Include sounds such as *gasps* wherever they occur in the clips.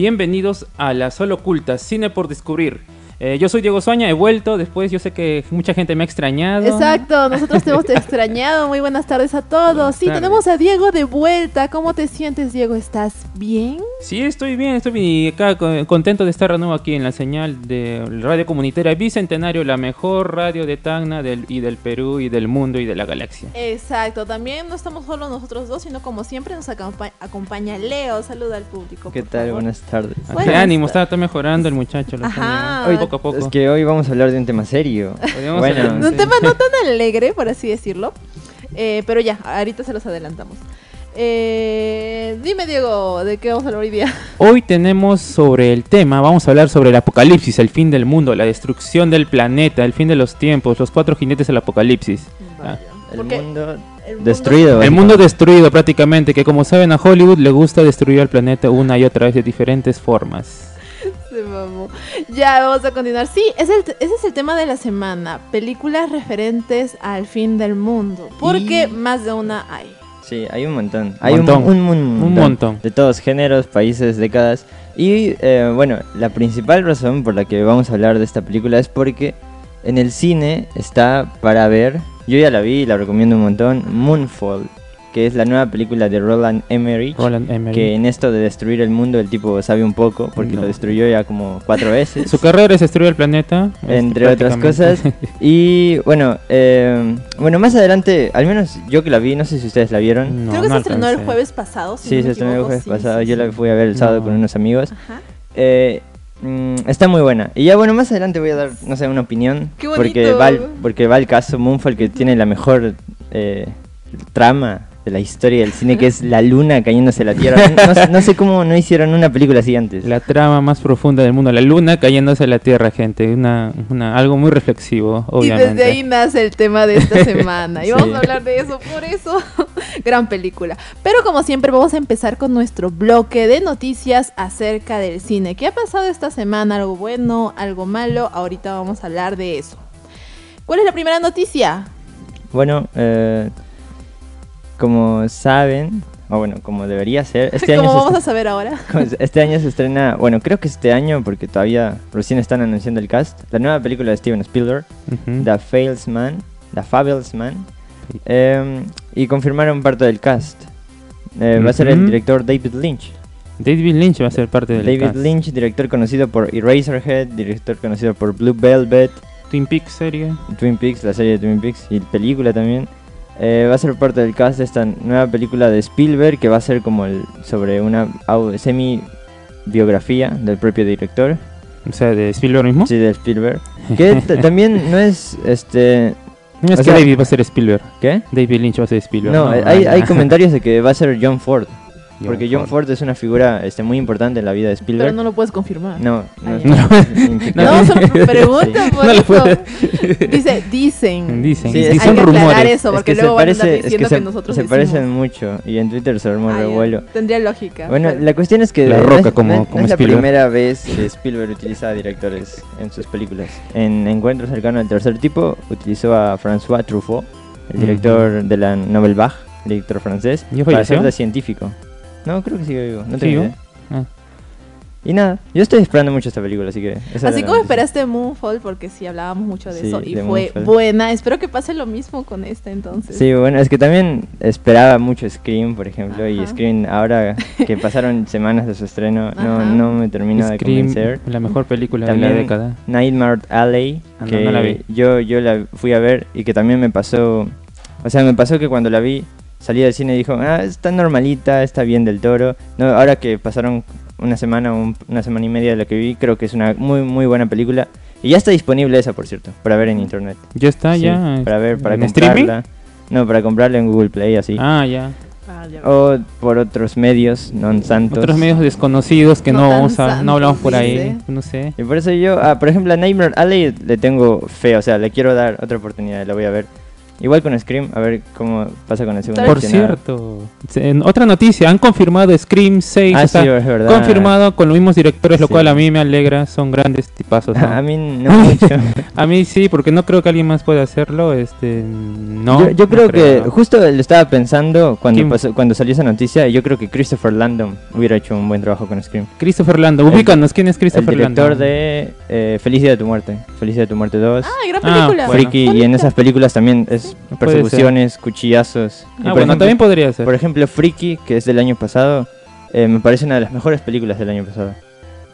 Bienvenidos a La Sala Oculta, Cine por Descubrir. Eh, yo soy Diego Soña, he vuelto después, yo sé que mucha gente me ha extrañado. Exacto, nosotros te *laughs* hemos extrañado. Muy buenas tardes a todos. Sí, tardes. tenemos a Diego de vuelta. ¿Cómo te sientes, Diego? ¿Estás bien? Sí, estoy bien, estoy bien y acá contento de estar de nuevo aquí en la señal de Radio Comunitaria Bicentenario, la mejor radio de Tacna del, y del Perú y del mundo y de la galaxia. Exacto, también no estamos solo nosotros dos, sino como siempre nos acompa- acompaña Leo. Saluda al público. ¿Qué tal? favor. Buenas tardes. Buenas Qué ánimo, está, está mejorando el muchacho. Ajá. Bien, Hoy- poco a poco. Es que hoy vamos a hablar de un tema serio. Podríamos bueno, hablar- Un Sí. tema no tan alegre, por así decirlo. Eh, pero ya, ahorita se los adelantamos. Eh, dime, Diego, ¿de qué vamos a hablar hoy día? *laughs* Hoy tenemos sobre el tema, vamos a hablar sobre el apocalipsis, el fin del mundo, la destrucción del planeta, el fin de los tiempos, los cuatro jinetes del apocalipsis. Ah. el Porque mundo el mundo- destruido. El mundo destruido prácticamente, que como saben a Hollywood le gusta destruir al planeta una y otra vez de diferentes formas. Se mamó. Ya, vamos a continuar. Sí, es el- ese es el tema de la semana. Películas referentes al fin del mundo. Porque Y- más de una hay. Sí, hay un montón. Hay Montón. Un, un, un montón. montón. De todos géneros, países, décadas. Y eh, bueno, la principal razón por la que vamos a hablar de esta película es porque en el cine está para ver. Yo ya la vi y la recomiendo un montón. Moonfall, que es la nueva película de Roland Emmerich. Roland Emmerich. Que en esto de destruir el mundo el tipo sabe un poco, porque No. lo destruyó ya como cuatro veces. *laughs* Su carrera es destruir el planeta. este, entre otras cosas. *laughs* Y bueno, eh, bueno, más adelante, al menos yo que la vi, no sé si ustedes la vieron. No, Creo que no se estrenó el jueves pasado. Si sí, no se estrenó el jueves Sí, pasado, sí, yo la fui a ver el sábado No. con unos amigos. Ajá. Eh, mm, está muy buena. Y ya bueno, más adelante voy a dar, no sé, una opinión. ¡Qué porque va, al- porque va el caso Moonfall que tiene la mejor eh, trama de la historia del cine, que es la luna cayéndose a la tierra. No, sé- no sé cómo no hicieron una película así antes. La trama más profunda del mundo, la luna cayéndose a la tierra, gente. Una, una, algo muy reflexivo, Y obviamente. desde ahí nace el tema de esta semana. Y *laughs* Sí. vamos a hablar de eso, por eso. *laughs* Gran película. Pero como siempre, vamos a empezar con nuestro bloque de noticias acerca del cine. ¿Qué ha pasado esta semana? ¿Algo bueno? ¿Algo malo? Ahorita vamos a hablar de eso. ¿Cuál es la primera noticia? Bueno, eh, como saben, o bueno, como debería ser, *laughs* este año, vamos a saber ahora. *laughs* este año se estrena, bueno, creo que este año, porque todavía recién están anunciando el cast, la nueva película de Steven Spielberg. The Failsman, The Fablesman, eh, y confirmaron parte del cast. Eh, Va a ser el director David Lynch. David Lynch va a ser parte del David cast. Lynch, director conocido por Eraserhead, director conocido por Blue Velvet, Twin Peaks serie. Twin Peaks, la serie de Twin Peaks y película también. Eh, va a ser parte del cast de esta nueva película de Spielberg que va a ser como el, sobre una semi biografía del propio director, O sea, de Spielberg mismo. sí, de Spielberg. *laughs* Que también no es este, No es O que sea- David va a ser Spielberg. ¿qué? David Lynch va a ser Spielberg. No, hay, no, hay *laughs* comentarios de que va a ser John Ford, John porque John Ford. Ford es una figura este, muy importante en la vida de Pero Spielberg. no lo puedes confirmar. No, no, Ah, es impecable. No, solo pregunta Sí. por No puede- Dice, dicen. Dicen, Sí, Hay aclarar rumores. Es que luego van a es que diciendo que, se- nosotros se decimos. parecen mucho y en Twitter se armó Ah, revuelo. Tendría lógica. Bueno, pero- la cuestión es que La no Roca es- como- no es- no como es la primera vez que Spielberg utiliza a directores en sus películas. En Encuentro cercano al tercer tipo utilizó a François Truffaut, el director de la Nouvelle Vague, director francés, ¿Ya para ser de científico. No, creo que sigue vivo, no tengo ¿Sigo? idea. Ah. Y nada, yo estoy esperando mucho esta película, así que... esa Así como noticia. esperaste Moonfall, porque sí hablábamos mucho de Sí, eso y de fue Moonfall. buena. Espero que pase lo mismo con esta entonces. Sí, bueno, es que también esperaba mucho Scream, por ejemplo, y. Scream ahora *laughs* que pasaron semanas de su estreno, no, no me termina de Scream, convencer. la mejor película de la década. Nightmare Alley, Ah, no, que no la vi. Yo, yo la fui a ver y que también me pasó, o sea, me pasó que cuando la vi salí del cine y dijo, ah, está normalita, está bien del toro. No, ahora que pasaron una semana, un- una semana y media de la que vi, creo que es una muy, muy buena película. Y ya está disponible esa, por cierto, para ver en internet. Ya está, Sí, ya. Para ver, para ¿En comprarla. streaming? No, para comprarla en Google Play, así. Ah, ya. Ah, o por otros medios non santos. Otros medios desconocidos que No no, vamos a- no hablamos por ahí, dice. no sé. Y por eso yo, ah, por ejemplo, a Nightmare Alley le tengo fe, o sea, le quiero dar otra oportunidad, la voy a ver. Igual con Scream, a ver cómo pasa con el segundo. Por cierto, en otra noticia, han confirmado Scream 6, Ah, está sí, es verdad. confirmado con los mismos directores, lo Sí. cual a mí me alegra, son grandes tipazos. ¿no? *laughs* A mí no mucho. *laughs* A mí sí, porque no creo que alguien más pueda hacerlo, este, no. yo, yo no creo que ¿no? justo lo estaba pensando cuando, pasó- cuando salió esa noticia y yo creo que Christopher Landon hubiera hecho un buen trabajo con Scream. Christopher Landon, El- ubícanos, ¿quién es El Christopher director Landon? de eh, Feliz Día de tu Muerte. Feliz Día de tu Muerte 2. Ah, gran Ah, película. bueno. Freaky, y en esas películas también es Persecuciones, cuchillazos. Ah, por bueno, ejemplo- también podría ser. Por ejemplo, Freaky, que es del año pasado, eh, me parece una de las mejores películas del año pasado.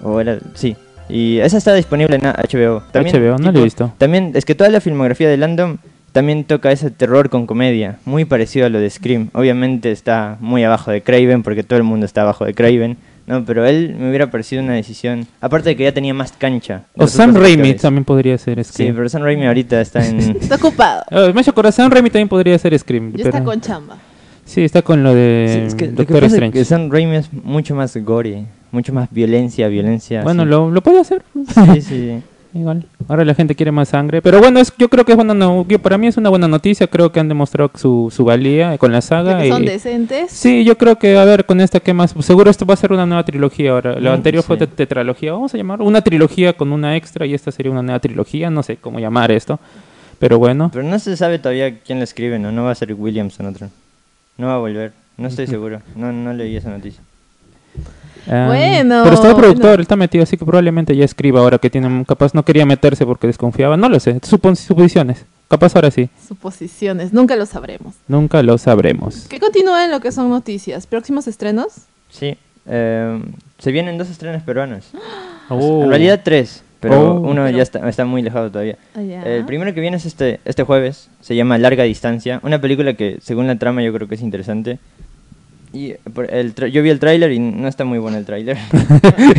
O era, sí. Y esa está disponible en HBO. HBO, no lo he visto. También, es que toda la filmografía de Landon también toca ese terror con comedia, muy parecido a lo de Scream. Obviamente está muy abajo de Craven, porque todo el mundo está abajo de Craven. No, pero él me hubiera parecido una decisión. Aparte de que ya tenía más cancha. O Sam Raimi actores. también podría ser Sí, Scream. pero Sam Raimi ahorita está en. *laughs* Está ocupado. Ah, *laughs* me ha hecho acordar, Sam Raimi también podría ser Scream. Ya pero- está con chamba. Sí, está con lo de Sí, es que lo que Doctor pasa es Strange. que Sam Raimi es mucho más gore, mucho más violencia, violencia. Bueno, así. lo, lo puede hacer. Sí, *laughs* sí. Igual. Ahora la gente quiere más sangre. Pero bueno, es, yo creo que es buena no- para mí es una buena noticia. Creo que han demostrado su, su valía con la saga. que son decentes. Sí, yo creo que, a ver, con esta, ¿qué más? Seguro esto va a ser una nueva trilogía ahora. La Mm, anterior fue sí. te- tetralogía, vamos a llamar. Una trilogía con una extra y esta sería una nueva trilogía. No sé cómo llamar esto. Pero bueno. Pero no se sabe todavía quién lo escribe, ¿no? No va a ser Williamson otro. No va a volver. No estoy seguro. No, no leí esa noticia. Ah, Bueno, Pero está el productor, bueno. él está metido, así que probablemente ya escriba ahora que tiene, capaz no quería meterse porque desconfiaba. No lo sé, supon- suposiciones. Capaz ahora sí. Suposiciones. Nunca lo sabremos. Nunca lo sabremos. Que continúa en lo que son noticias. ¿Próximos estrenos? Sí. eh, se vienen dos estrenos peruanos. *gasps* Oh. En realidad tres, pero Oh. uno Pero- ya está, está muy lejado todavía. Ah. El primero que viene es este, este jueves, se llama Larga Distancia, una película que según la trama yo creo que es interesante. Y por el tra- yo vi el tráiler y no está muy bueno el tráiler. *laughs*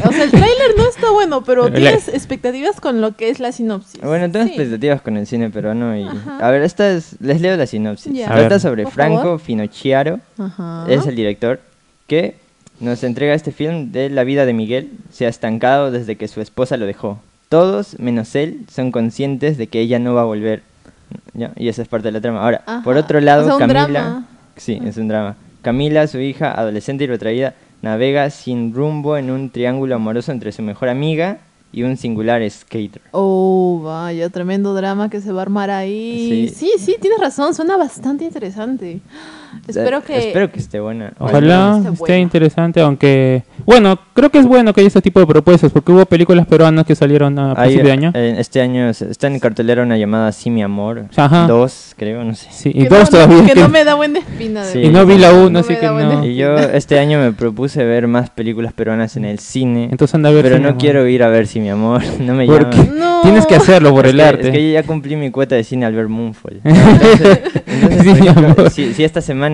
O sea, el tráiler no está bueno, pero *laughs* tienes expectativas con lo que es la sinopsis. bueno, tengo Sí. expectativas con el cine peruano y... Ajá. A ver, esta es, les leo la sinopsis. Ya. A Trata ver. sobre Por Franco favor. Finocchiaro, Ajá. es el director, que nos entrega este film de la vida de Miguel. Se ha estancado desde que su esposa lo dejó. Todos, menos él, son conscientes de que ella no va a volver. ¿Ya? Y esa es parte de la trama. Ahora, Ajá. por otro lado, O sea, un Camila... drama. Sí, es un drama. Camila, su hija, adolescente y retraída, navega sin rumbo en un triángulo amoroso entre su mejor amiga y un singular skater. Oh, vaya, tremendo drama que se va a armar ahí. Sí. Sí, sí, tienes razón, suena bastante interesante. Espero Eh, que... Espero que esté buena. Ojalá esté esté buena. interesante, aunque... Bueno, creo que es bueno que haya este tipo de propuestas, porque hubo películas peruanas que salieron a Hay, principio de año. eh, este año está en cartelera una llamada Sí, mi amor. Ajá. Dos, creo, no sé. Sí, que y no, dos no, todavía. que que- no me da buena espina. de Sí. Y no vi la uno, así me que no. Y yo este año me propuse ver más películas peruanas en el cine. Entonces anda a ver pero Sí, no quiero ir a ver Sí, mi amor. *laughs* No me ¿Por llama. qué? No. Tienes que hacerlo por Es el que- arte. Es que yo ya cumplí mi cuota de cine al ver Moonfall. *laughs* Entonces, entonces, Sí, mi amor. si, si esta semana,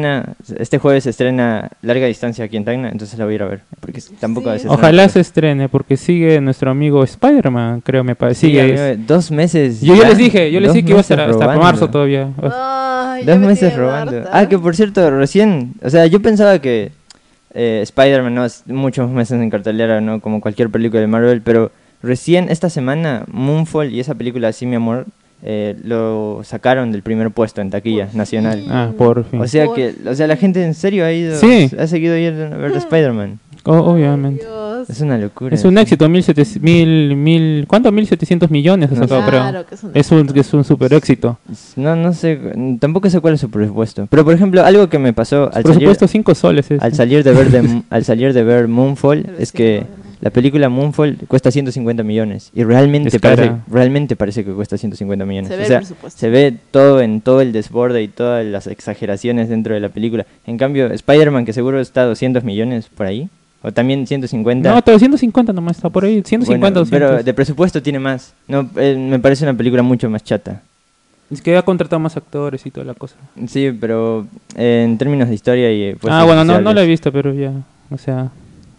este jueves se estrena Larga Distancia aquí en Tacna, entonces la voy a ir a ver. Porque tampoco Sí. a veces no- Ojalá se estrene, porque sigue nuestro amigo Spider-Man, creo me parece. Sí, Sigue. amigo, dos meses. yo ya les dije, yo les dije que iba a estar meses hasta robando. marzo todavía. Ay, Dos me meses robando. harta. Ah, que por cierto, recién, o sea, yo pensaba que eh, Spider-Man no es muchos meses en cartelera, no como cualquier película de Marvel, pero recién esta semana Moonfall y esa película Así mi amor eh, lo sacaron del primer puesto en taquilla Por nacional. fin. Ah, por fin. O sea Por- que, o sea, la gente en serio ha ido, Sí. ha seguido yendo a ver Spider-Man. O- obviamente. Dios. Es una locura. Es un éxito, mil, mil, mil, ¿cuánto? 1700 millones ha No sacado. Claro que es un Es un, es un super éxito. No, no sé, tampoco sé cuál es su presupuesto. Pero por ejemplo, algo que me pasó al Por salir, supuesto, 5 soles. es. al salir de ver de- *laughs* al salir de ver Moonfall es que. La película Moonfall cuesta 150 millones y realmente parece, realmente parece que cuesta 150 millones. Se o ve el sea, presupuesto. se ve todo en todo el desborde y todas las exageraciones dentro de la película. En cambio, Spider-Man que seguro está a 200 millones por ahí o también 150. No, 350 nomás está por ahí. 150, Bueno, 200. pero de presupuesto tiene más. No, eh, me parece una película mucho más chata. Es que ha contratado más actores y toda la cosa. Sí, pero eh, en términos de historia y... pues, ah, bueno, no, no la he visto, pero ya. O sea,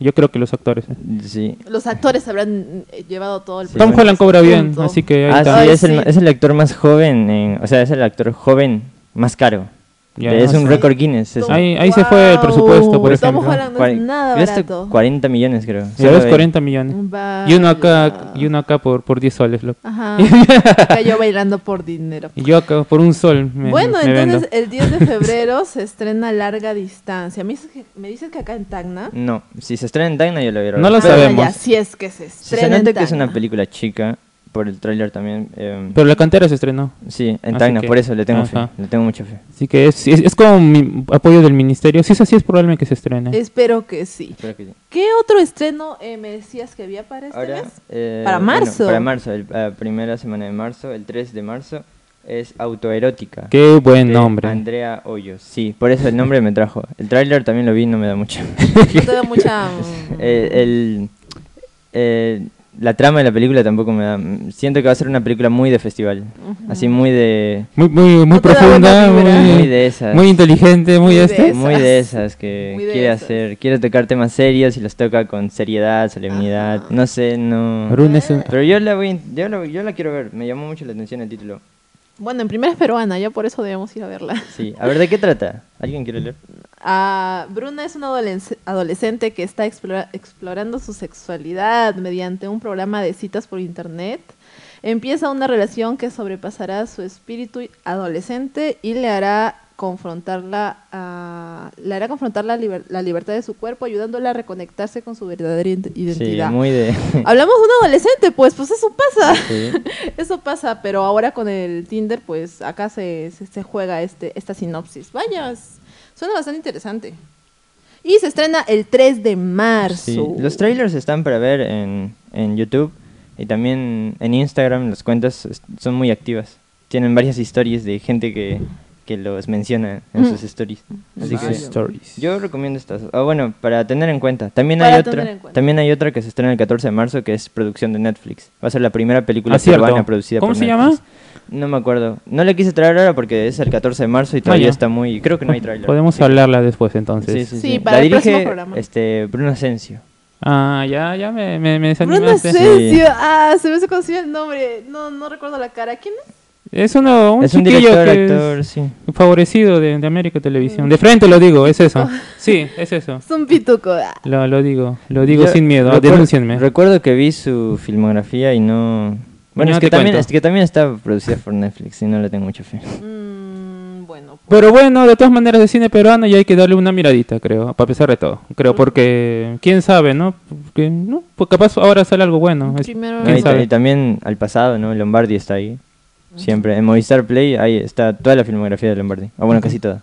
yo creo que los actores. eh. Sí. Los actores habrán eh, llevado todo el Sí, Tom bueno. Holland cobra bien, Punto. así que ahí Ah, está. sí, Ay, es, El, sí. es el actor más joven, en- o sea, es el actor joven más caro. Ya, es un récord Guinness. eso. Ahí- ahí se fue el presupuesto, por Estamos ejemplo. hablando de Cuare- nada barato. 40 millones, creo. Solo de- 40 millones. Y uno acá, Vaya. y uno acá por, por 10 soles. loco. Ajá. *laughs* Cayó bailando por dinero. Y yo acá por un sol me, bueno, me vendo. entonces el 10 de *laughs* febrero se estrena Larga Distancia. Me dices que, me dices que acá en Tacna. No, si se estrena en Tacna yo lo veo. No lo Ah, sabemos. ya, si es que se estrena. se nota en que es una película chica, por el tráiler también. eh, Pero la cantera se estrenó. sí, en Tacna, que- por eso le tengo fe. Le tengo mucha fe. Así que es, es, es como mi apoyo del ministerio. Si es así, es probable que se estrene. Espero que sí. Espero que sí. ¿Qué otro estreno eh, me decías que había para este Ahora, mes? eh, Para bueno, marzo. para marzo, el- la primera semana de marzo, el 3 de marzo, es Autoerótica. Qué buen de nombre. Andrea Hoyos. Sí, por eso el nombre me trajo. El tráiler también lo vi, no me da mucho. *laughs* No te da mucha. *laughs* Eh, el, eh, la trama de la película tampoco me da. Siento que va a ser una película muy de festival. Así muy de. Muy, muy, muy profunda, muy, Muy de esas. muy inteligente, muy Muy de este. esas. Muy de esas que de quiere esas. hacer. Quiere tocar temas serios y los toca con seriedad, solemnidad. No sé, no. Pero yo la voy, yo la, yo la quiero ver. Me llamó mucho la atención el título. Bueno, en primera es peruana, ya por eso debemos ir a verla. Sí. A ver, ¿de qué trata? ¿Alguien quiere leer? Ah, Bruna es una adolesc- adolescente que está explora- explorando su sexualidad mediante un programa de citas por internet. Empieza una relación que sobrepasará su espíritu adolescente y le hará confrontarla a- le hará confrontar la, liber- la libertad de su cuerpo, ayudándola a reconectarse con su verdadera ident- identidad. Sí, muy de. *laughs* Hablamos de un adolescente, pues, pues eso pasa. Sí. *laughs* Eso pasa, pero ahora con el Tinder, pues acá se, se, se juega este, esta sinopsis. Vaya, suena bastante interesante. Y se estrena el 3 de marzo. Sí, Los trailers están para ver en, en YouTube y también en Instagram. Las cuentas son muy activas. Tienen varias historias de gente que, que los menciona en Mm. sus stories. Así Vaya. que Stories. yo recomiendo estas. Ah, bueno, para tener en cuenta. También Para hay otra. También hay otra que se estrena el 14 de marzo que es producción de Netflix. Va a ser la primera película Ah, peruana producida ¿Cómo por se Netflix. llama? No me acuerdo. No le quise traer ahora porque es el 14 de marzo y todavía ya. está muy. Creo que no hay trailer. Podemos Sí. hablarla después entonces. Sí, sí, Sí, sí. para la el próximo dirige programa. este Bruno Asensio. Ah, ya, ya me, me, me desanimaste. Asensio. Ah, se me hace conocido el nombre. No, no recuerdo la cara. ¿Quién es? Es uno, un es un chiquillo director, que es actor, sí. favorecido de, de América Televisión. De frente lo digo, es eso. *laughs* Sí, es eso. Es un pituco. Ah. Lo, lo digo, lo digo Yo sin miedo. recuerdo- Denúncienme. Recuerdo que vi su filmografía y no. Bueno, No es, que también, es que también está producida por Netflix y no le tengo mucha fe. Mm, Pero bueno, de todas maneras, de cine peruano ya hay que darle una miradita, creo, para pesar de todo. Creo, porque quién sabe, ¿no? Porque, ¿no? Pues capaz ahora sale algo bueno. Es- primero. No, ¿Quién y, sabe? y también al pasado, ¿no? Lombardi está ahí. Siempre. En Movistar Play ahí está toda la filmografía de Lombardi. O bueno, casi toda.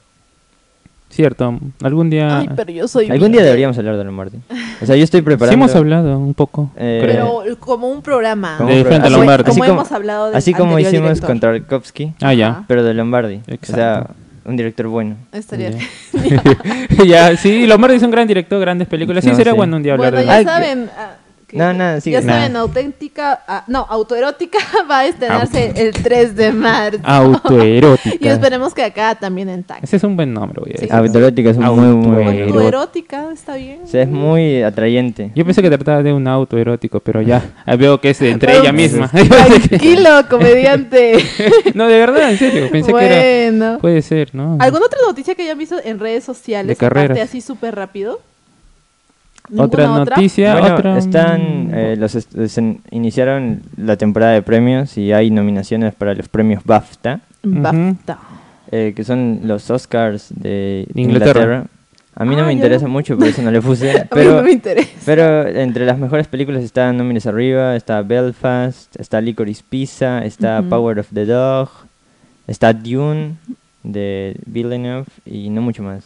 Cierto, algún día... Ay, pero yo soy. Algún día deberíamos hablar de Lombardi. O sea, yo estoy Sí preparando. hemos hablado un poco, Eh. Pero como un programa. como De frente a Así como- hemos hablado del Así como hicimos director. con Tarkovsky, Ah, ya. Pero de Lombardi. O sea, Exacto. Un director bueno. Estaría Ya. *laughs* ya, sí, Lombardi es un gran director, grandes películas. Sí, No, sería sí. bueno un día hablar Bueno, de ya saben. Que- No, no, sigue. Ya saben, Nah. auténtica. ah, no, autoerótica *laughs* va a estrenarse el 3 de marzo. Autoerótica. *laughs* Y esperemos que acá también en taxi. Ese es un buen nombre, voy a Sí. decir. Autoerótica es un muy, bueno. Autoerótica, está bien. O sea, es muy atrayente. Yo pensé que trataba de un auto erótico, pero ya ah, veo que es entre ella misma. *laughs* Tranquilo, comediante. no, de verdad, en serio. Pensé que era. Puede ser, ¿no? ¿Alguna otra noticia que hayan visto en redes sociales? De carreras. aparte así súper rápido. Otra ¿Ninguna noticia, Bueno, otra. están, mm, eh, los est- se iniciaron la temporada de premios y hay nominaciones para los premios BAFTA, Ujú. BAFTA. eh, que son los Oscars de Inglaterra. Inglaterra. A mí no Ah, me interesa mucho, por eso no le puse. *laughs* A mí pero, no me interesa. pero entre las mejores películas están Nómines Arriba, está Belfast, está Licorice Pizza, está. Power of the Dog, está Dune de Villeneuve y no mucho más.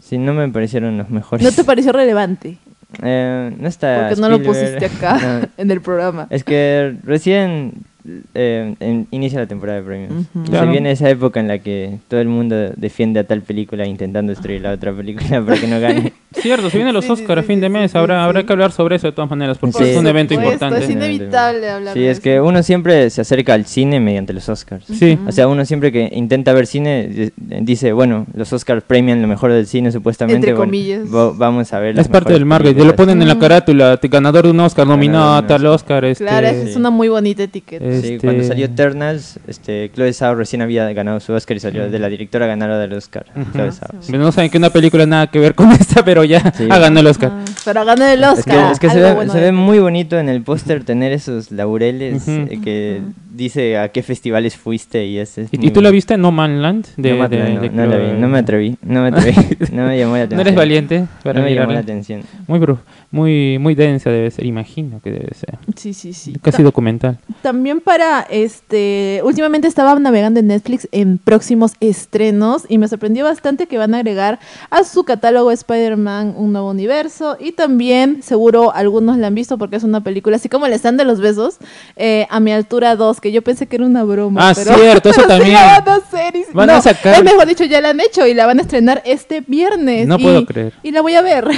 Sí, no me parecieron los mejores. ¿No te pareció relevante? Eh, no está Porque no lo pusiste acá *laughs* No, en el programa. Es que recién eh, en- inicia la temporada de premios. Ujú. Y Claro. se viene esa época en la que todo el mundo defiende a tal película intentando destruir la otra película *laughs* para que no gane. Cierto, se vienen los Sí, sí, Oscars a sí, fin de mes. sí, habrá, sí. habrá que hablar sobre eso de todas maneras, porque Sí. es un evento supuesto, importante. Es inevitable hablar Sí, de es eso. que uno siempre se acerca al cine mediante los Oscars. Sí. O sea, uno siempre que intenta ver cine di- dice, bueno, los Oscars premian lo mejor del cine supuestamente. Entre bueno, comillas. va- vamos a ver. Es parte del marketing. Te lo ponen en la Mm. carátula. Ganador de un Oscar, nominado a tal Oscar. Este, Claro, esa es Sí. una muy bonita etiqueta. es Sí, cuando este- salió Eternals, este, Chloe Zhao recién había ganado su Oscar y salió de la directora ganadora del Oscar. Ujú. Chloe Zhao. Sí. sí. No saben que una película nada que ver con *laughs* esta, pero ya Sí. ha ganado el Oscar. Pero ganó el Es Oscar. que, es que se, ve, bueno se ve muy bonito en el póster tener esos laureles Ujú. eh, que dice a qué festivales fuiste y ese es ¿Y, y tú la bonito. viste No Man Land? De, no, de- no, de no la vi, no me atreví, no me atreví, *laughs* no me llamó la ¿No atención. eres valiente para no me llamó la mirarla? atención. Muy, muy, muy densa debe ser, imagino que debe ser. Sí, sí, sí. Casi documental. También para este, últimamente estaba navegando en Netflix en próximos estrenos y me sorprendió bastante que van a agregar a su catálogo Spider-Man un nuevo universo y también seguro algunos la han visto porque es una película así como el stand de los besos eh, a mi altura 2 que yo pensé que era una broma. Ah, pero, cierto, eso *laughs* pero también. van a hacer y- Van a no, sacar- es mejor dicho ya la han hecho y la van a estrenar este viernes. No y- puedo creer. Y la voy a ver.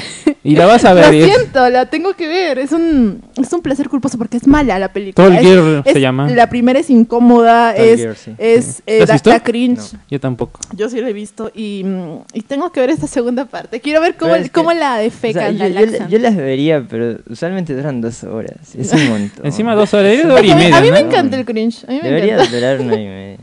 Y la vas a *laughs* ver. Lo siento, la tengo que ver. Es un, es un placer culposo porque es mala la película. Tall Es- Girl se es- llama. La primera es incómoda, Tall es, Girl, sí. es eh, cringe. No. Yo tampoco. Yo sí la he visto y, mm, y tengo que ver esta segunda parte. Quiero ver cómo, que- cómo la O sea, defecan, yo, la yo-. Yo las vería, pero usualmente duran dos horas. Es un *laughs* montón. Encima dos horas, debería de Es hora que y a mí- media. a mí me ¿no? encanta el cringe. A mí me Debería encanta. *laughs* durar una y media.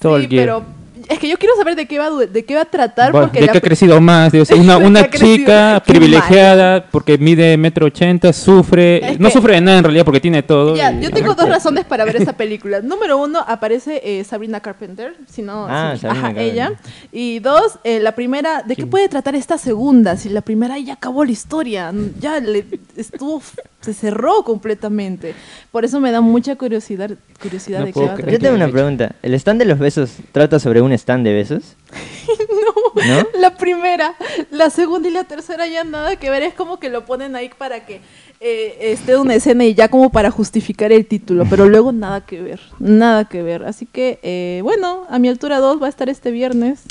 Sí, Girl. pero es que yo quiero saber de qué va, de qué va a tratar Bueno, porque de que ha crecido más, Dios, *laughs* una, una chica privilegiada porque mide metro ochenta, sufre, *laughs* Es no que- sufre de nada en realidad porque tiene todo. Ya, y- yo tengo dos razones para ver esta película. Número uno, aparece eh, Sabrina Carpenter, si no, Ah, si- ajá, ella. Y dos, eh, la primera, ¿de qué puede tratar esta segunda? Si la primera ya acabó la historia, ya le estuvo, se cerró completamente. Por eso me da mucha curiosidad, curiosidad No de qué va a creer. Yo tratar. tengo una pregunta. ¿El stand de los besos trata sobre un stand de besos? *laughs* No, ¿No? la primera, la segunda y la tercera ya nada que ver, es como que lo ponen ahí para que eh, esté una escena y ya como para justificar el título, pero *laughs* luego nada que ver, nada que ver. Así que, eh, bueno, a mi altura 2 va a estar este viernes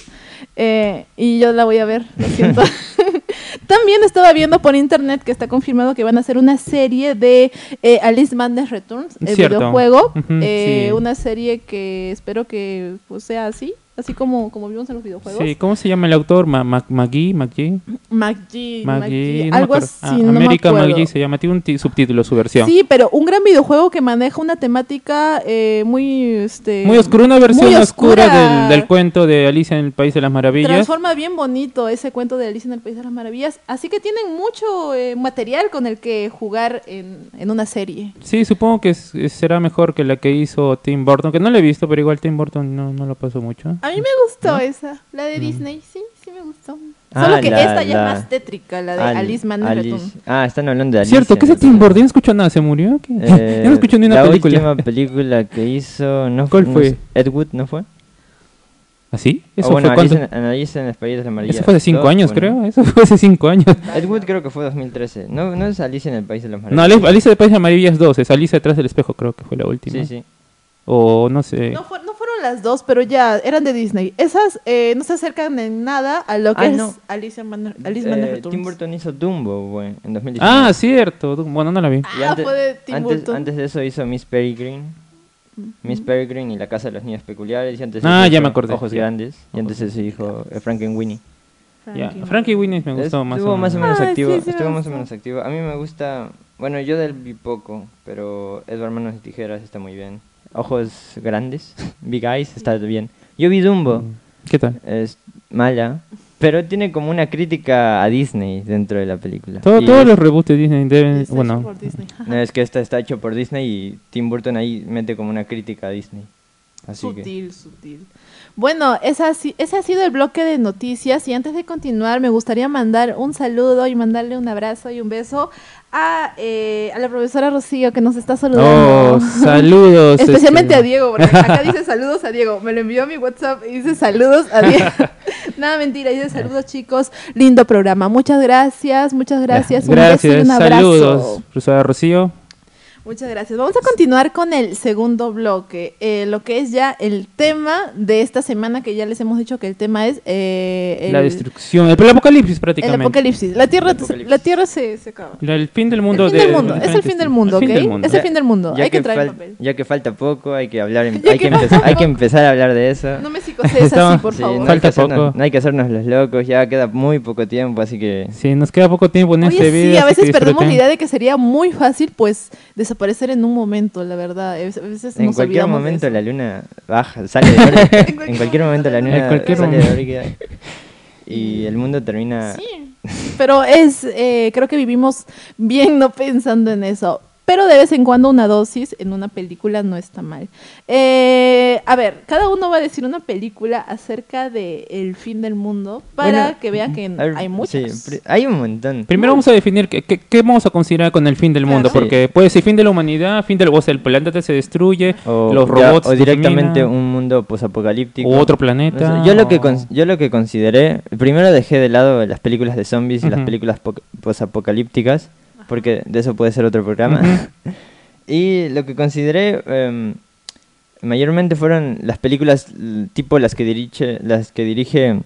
eh, y yo la voy a ver, lo siento. *laughs* También estaba viendo por internet que está confirmado que van a hacer una serie de eh, Alice Madness Returns, el Cierto. videojuego, eh, sí. una serie que espero que pues, sea así, así como, como vimos en los videojuegos. Sí, ¿cómo se llama el autor? Ma- Ma- McGee, McGee, McGee, McGee, no me algo así, Ah, no me América acuerdo. McGee se llama, tiene un subtítulo su versión. Sí, pero un gran videojuego que maneja una temática eh, muy, este, Muy oscura, una versión oscura, oscura. del, del cuento de Alicia en el País de las Maravillas. Transforma bien bonito ese cuento de Alicia en el País de las Maravillas, así que tienen mucho eh, material con el que jugar en, en una serie. Sí, supongo que es- será mejor que la que hizo Tim Burton, que no la he visto, pero igual Tim Burton no, no lo pasó mucho. A mí me gustó esa, la de Disney, sí, sí me gustó. Ah, Solo que la- esta ya la- es más tétrica, la de Al- Alice Alice- Returns. Ah, están hablando de Alicia. Cierto, ¿qué es ¿no? ese Tim Burton? Yo no escucho nada, ¿se murió? ¿Qué? Eh, *laughs* Yo no escucho ni una la película. última película que hizo... No, ¿Cuál no fue? Ed Wood, ¿no fue? ¿Así? ¿Eso O bueno, fue cuándo? Alicia en, Alicia en el País de las Maravillas. Eso fue hace cinco años, bueno. creo. Eso fue hace cinco años. *laughs* Ed Wood creo que fue 2013. No, no es Alicia en el País de las No, Maravillas. Ali- Alicia de País de las Maravillas 2, es Alicia detrás del espejo, creo que fue la última. Sí, sí. O no sé. No, fu- no las dos, pero ya eran de Disney. Esas eh, no se acercan en nada a lo que Ah, es no. Alicia Manner, Alice Eh, Returns. Tim Burton hizo Dumbo, güey, en 2019. Ah, cierto. Bueno, no la vi. Y Ah, fue de Tim antes, Burton. antes de eso hizo Miss Peregrine. Miss Peregrine y La Casa de los Niños Peculiares. Y antes Ah, ya me acordé, Ojos ya. Grandes. Y antes eso dijo eh, Frankenweenie. Ya, Frankie. Frankie Winnie me gustó más. Estuvo o más o menos. menos Ah, activo. sí, sí estuvo más o menos activo. A mí me gusta. Bueno, yo del vi poco, pero Edward Manos de Tijeras está muy bien. Ojos grandes, *laughs* Big Eyes está bien. Yo vi Dumbo, Mm. ¿Qué tal? es mala, pero tiene como una crítica a Disney dentro de la película. Todo- todos es- los reboots de Disney deben. Está hecho Bueno, por Disney. No, es que esta está hecho por Disney y Tim Burton ahí mete como una crítica a Disney. Así que. Sutil, sutil. Bueno, ese ha sido el bloque de noticias y antes de continuar me gustaría mandar un saludo y mandarle un abrazo y un beso a, eh, a la profesora Rocío que nos está saludando. Oh, saludos. *laughs* Especialmente este. a Diego, porque acá dice saludos a Diego. Me lo envió a mi WhatsApp y dice saludos a Diego. *laughs* Nada, mentira, dice saludos chicos. Lindo programa. Muchas gracias, muchas gracias. Un beso y Gracias, un abrazo. saludos. Profesora Rocío. Muchas gracias. Vamos a continuar con el segundo bloque, eh, lo que es ya el tema de esta semana, que ya les hemos dicho que el tema es eh, el, La destrucción. El, el apocalipsis el prácticamente. apocalipsis. La Tierra, El apocalipsis. la tierra se, se acaba. La- el fin del mundo. el fin de- del mundo. Es el fin del mundo, El fin ¿ok? del mundo. Es el fin del mundo. Ya Hay que, que, traer fal- papel. ya que falta poco, hay que hablar, hay, que que empe- falta hay que empezar a hablar de eso. No me psicosees así, por Sí, favor. no, hay Falta hacernos, poco. no hay que hacernos los locos, ya queda muy poco tiempo, así que Sí, nos queda poco tiempo en Oye, este video. sí, a veces perdemos la idea de que sería muy fácil, pues, desaparecer en un momento, la verdad. A veces En nos cualquier momento la luna baja, sale de órbita. *laughs* En en cualquier momento la luna cualquier sale de órbita. Y el mundo termina... Sí, pero es, eh, creo que vivimos bien no pensando en eso. Pero de vez en cuando una dosis en una película no está mal. Eh, a ver, cada uno va a decir una película acerca del el fin del mundo para Bueno, que vean que ver, hay sí, muchas. pri- hay un montón. Primero vamos a definir qué, qué- qué vamos a considerar con el fin del mundo, Claro. porque puede ser fin de la humanidad, fin del, o sea, el planeta se destruye, O, los ya- robots o directamente un mundo posapocalíptico. u otro No planeta. sé, yo lo que o- cons- yo lo que consideré, primero dejé de lado las películas de zombies y las películas po- posapocalípticas, porque de eso puede ser otro programa. *laughs* Y lo que consideré em, mayormente fueron las películas tipo las que dirige las que dirige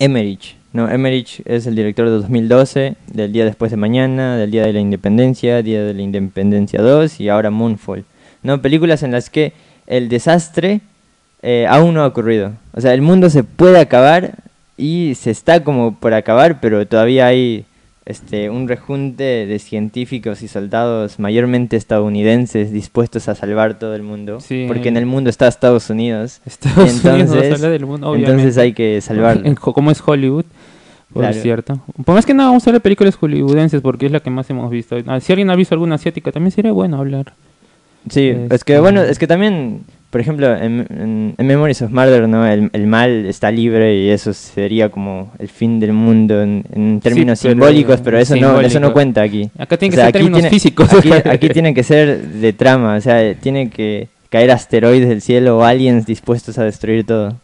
Emmerich. No, Emmerich es el director de 2012, del día después de mañana, del día de la independencia, día de la independencia 2 y ahora Moonfall. No, películas en las que el desastre eh, aún no ha ocurrido. O sea, el mundo se puede acabar y se está como por acabar, pero todavía hay este, un rejunte de científicos y soldados mayormente estadounidenses dispuestos a salvar todo el mundo. Sí. Porque en el mundo está Estados Unidos. Estados Unidos entonces- habla del mundo, Entonces obviamente. hay que salvarlo. Como es Hollywood, por Claro. cierto. Pues más que nada vamos a hablar de películas hollywoodenses porque es la que más hemos visto. Ah, Si alguien ha visto alguna asiática, también sería bueno hablar. Sí, es que Este- bueno, es que también, por ejemplo, en, en- en Memories of Murder, ¿no? El, el mal está libre y eso sería como el fin del mundo en, en términos pero- simbólicos, pero eso no, eso no simbólico. cuenta aquí. Acá tienen O que sea, ser aquí términos tiene- físicos. Aquí, *laughs* aquí tiene que ser de trama, o sea, tiene que caer asteroides del cielo o aliens dispuestos a destruir todo.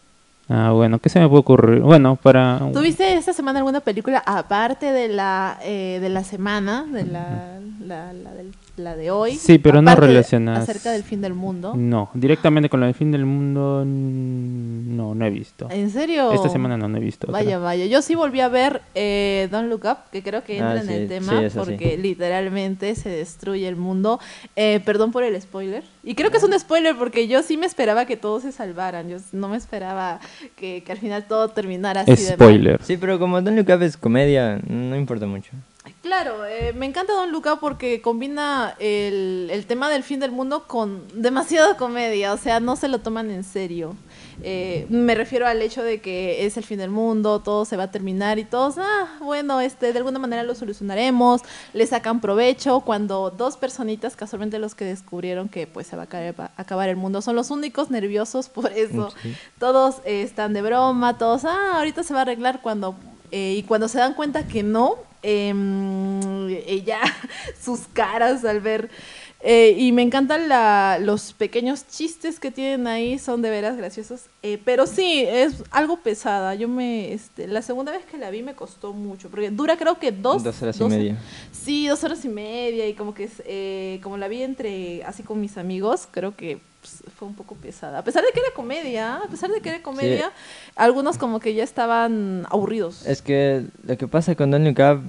Ah, bueno, ¿qué se me puede ocurrir? Bueno, para... ¿Tuviste esta semana alguna película aparte de la eh, de la semana, de la, la, la del- la de hoy? Sí, pero no relacionadas. Acerca del fin del mundo. No, directamente con la del fin del mundo, no, no he visto. ¿En serio? Esta semana no, no he visto. otra. Vaya, vaya. Yo sí volví a ver eh, Don't Look Up, que creo que entra Ah, en sí, el tema, sí. porque literalmente se destruye el mundo. Eh, perdón por el spoiler. Y creo que es un spoiler porque yo sí me esperaba que todos se salvaran. Yo no me esperaba que, que al final todo terminara así de mal. Spoiler. Sí, pero como Don't Look Up es comedia, no importa mucho. Claro, eh, me encanta Don Luca porque combina el, el tema del fin del mundo con *laughs* demasiada comedia, o sea, no se lo toman en serio. Eh, me refiero al hecho de que es el fin del mundo, todo se va a terminar y todos, ah, bueno, este, de alguna manera lo solucionaremos, le sacan provecho cuando dos personitas, casualmente los que descubrieron que pues se va a caer- va a acabar el mundo, son los únicos nerviosos por eso. Sí. Todos eh, están de broma, todos, ah, ahorita se va a arreglar cuando... eh, y cuando se dan cuenta que no, eh, ya *laughs* sus caras al ver... eh, y me encantan la- los pequeños chistes que tienen ahí, son de veras graciosos. Eh, pero sí, es algo pesada. Yo me, este, la segunda vez que la vi me costó mucho, porque dura creo que dos, Dos horas y media. Sí, dos horas y media y como que es, eh, como la vi entre así con mis amigos, creo que pues, fue un poco pesada. A pesar de que era comedia, a pesar de que era comedia, algunos como que ya estaban aburridos. Es que lo que pasa con Don't Look Up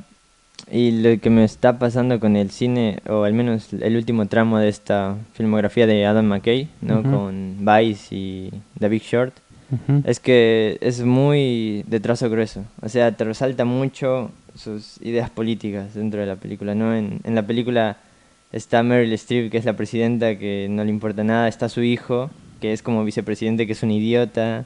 y lo que me está pasando con el cine, o al menos el último tramo de esta filmografía de Adam McKay, ¿no? Ujú. Con Vice y The Big Short, Ujú. es que es muy de trazo grueso. O sea, te resalta mucho sus ideas políticas dentro de la película, ¿no? En, en la película está Meryl Streep, que es la presidenta, que no le importa nada, está su hijo, que es como vicepresidente, que es un idiota.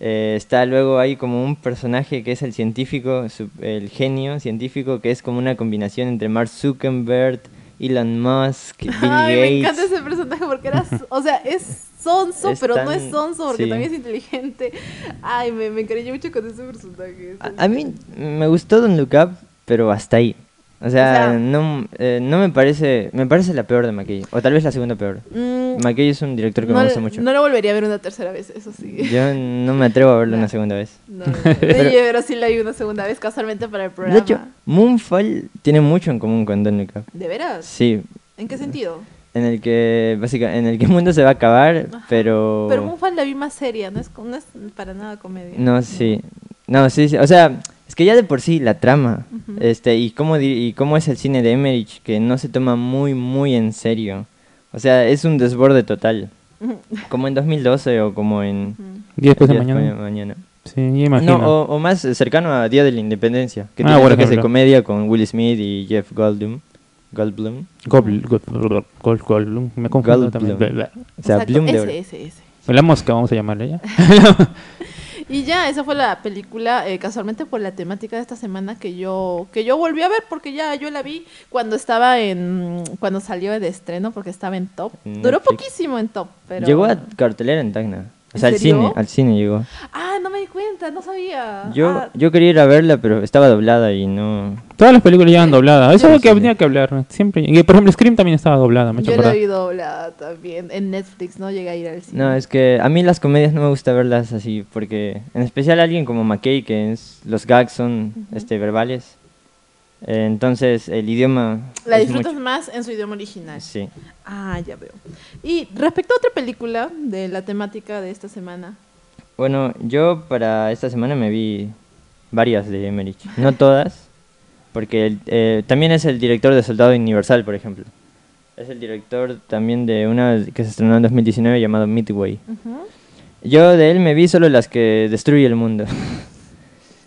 Eh, está luego ahí como un personaje que es el científico, el genio científico, que es como una combinación entre Mark Zuckerberg, Elon Musk, *laughs* Bill Ay, me encanta ese personaje porque era, o sea, es sonso, Es pero no es sonso porque sí. también es inteligente. Ay, me, me encariñé mucho con ese personaje. A, a mí me gustó Don't Look Up, pero hasta ahí. O sea, O sea- no, eh, no me parece, me parece la peor de McKay, o tal vez la segunda peor. Mm, McKay es un director que no, me gusta mucho. no lo volvería a ver una tercera vez, eso sí. Yo no me atrevo a verlo *laughs* No. una segunda vez. No. *laughs* Oye, pero sí la vi una segunda vez casualmente para el De programa. hecho, Moonfall tiene mucho en común con Don't Look Up. ¿De veras? Sí, ¿En qué sentido? en el que básicamente en el que el mundo se va a acabar, Ajá. pero Pero Moonfall la vi más seria, no es, no es para nada comedia. no, sí. No, sí, sí, o sea, es que ya de por sí la trama, este y cómo di- y cómo es el cine de Emmerich que no se toma muy muy en serio. O sea, es un desborde total, como en 2012 o como en Ujú. ¿Y después de mañana? mañana. Sí, imagino. No, o, o más cercano a Día de la Independencia, que Ah, tiene toques de ejemplo. comedia con Will Smith y Jeff Goldblum. Goldblum. Gold, Gold, Gold, Gold, me confundo también. Goldblum. O sea, Exacto, Bloom de ese, oro. ese, ese. La mosca, vamos a llamarle ya. *laughs* Y ya, esa fue la película, eh, casualmente por la temática de esta semana que yo que yo volví a ver porque ya yo la vi cuando estaba en cuando salió de estreno porque estaba en Top. En Duró poquísimo en Top, pero Llegó a cartelera en Tacna. O ¿En sea, al cine, al cine llegó. Ah, no me di cuenta, no sabía. Yo, Ah, yo quería ir a verla, pero estaba doblada y no... Todas las películas llevan dobladas. Eso es lo que habría que hablar. Siempre. Y, por ejemplo, Scream también estaba doblada, me yo la vi doblada también en Netflix, no llegué a ir al cine. No, es que a mí las comedias no me gusta verlas así, porque en especial alguien como McKay, que es, los gags son este, verbales. Eh, entonces el idioma... la disfrutas mucho- más en su idioma original. Sí. Ah, ya veo. Y respecto a otra película de la temática de esta semana. Bueno, yo para esta semana me vi varias de Emmerich. No todas, porque eh, también es el director de Soldado Universal, por ejemplo. Es el director también de una que se estrenó en 2019 llamado Midway. Yo de él me vi solo las que destruye el mundo. *laughs*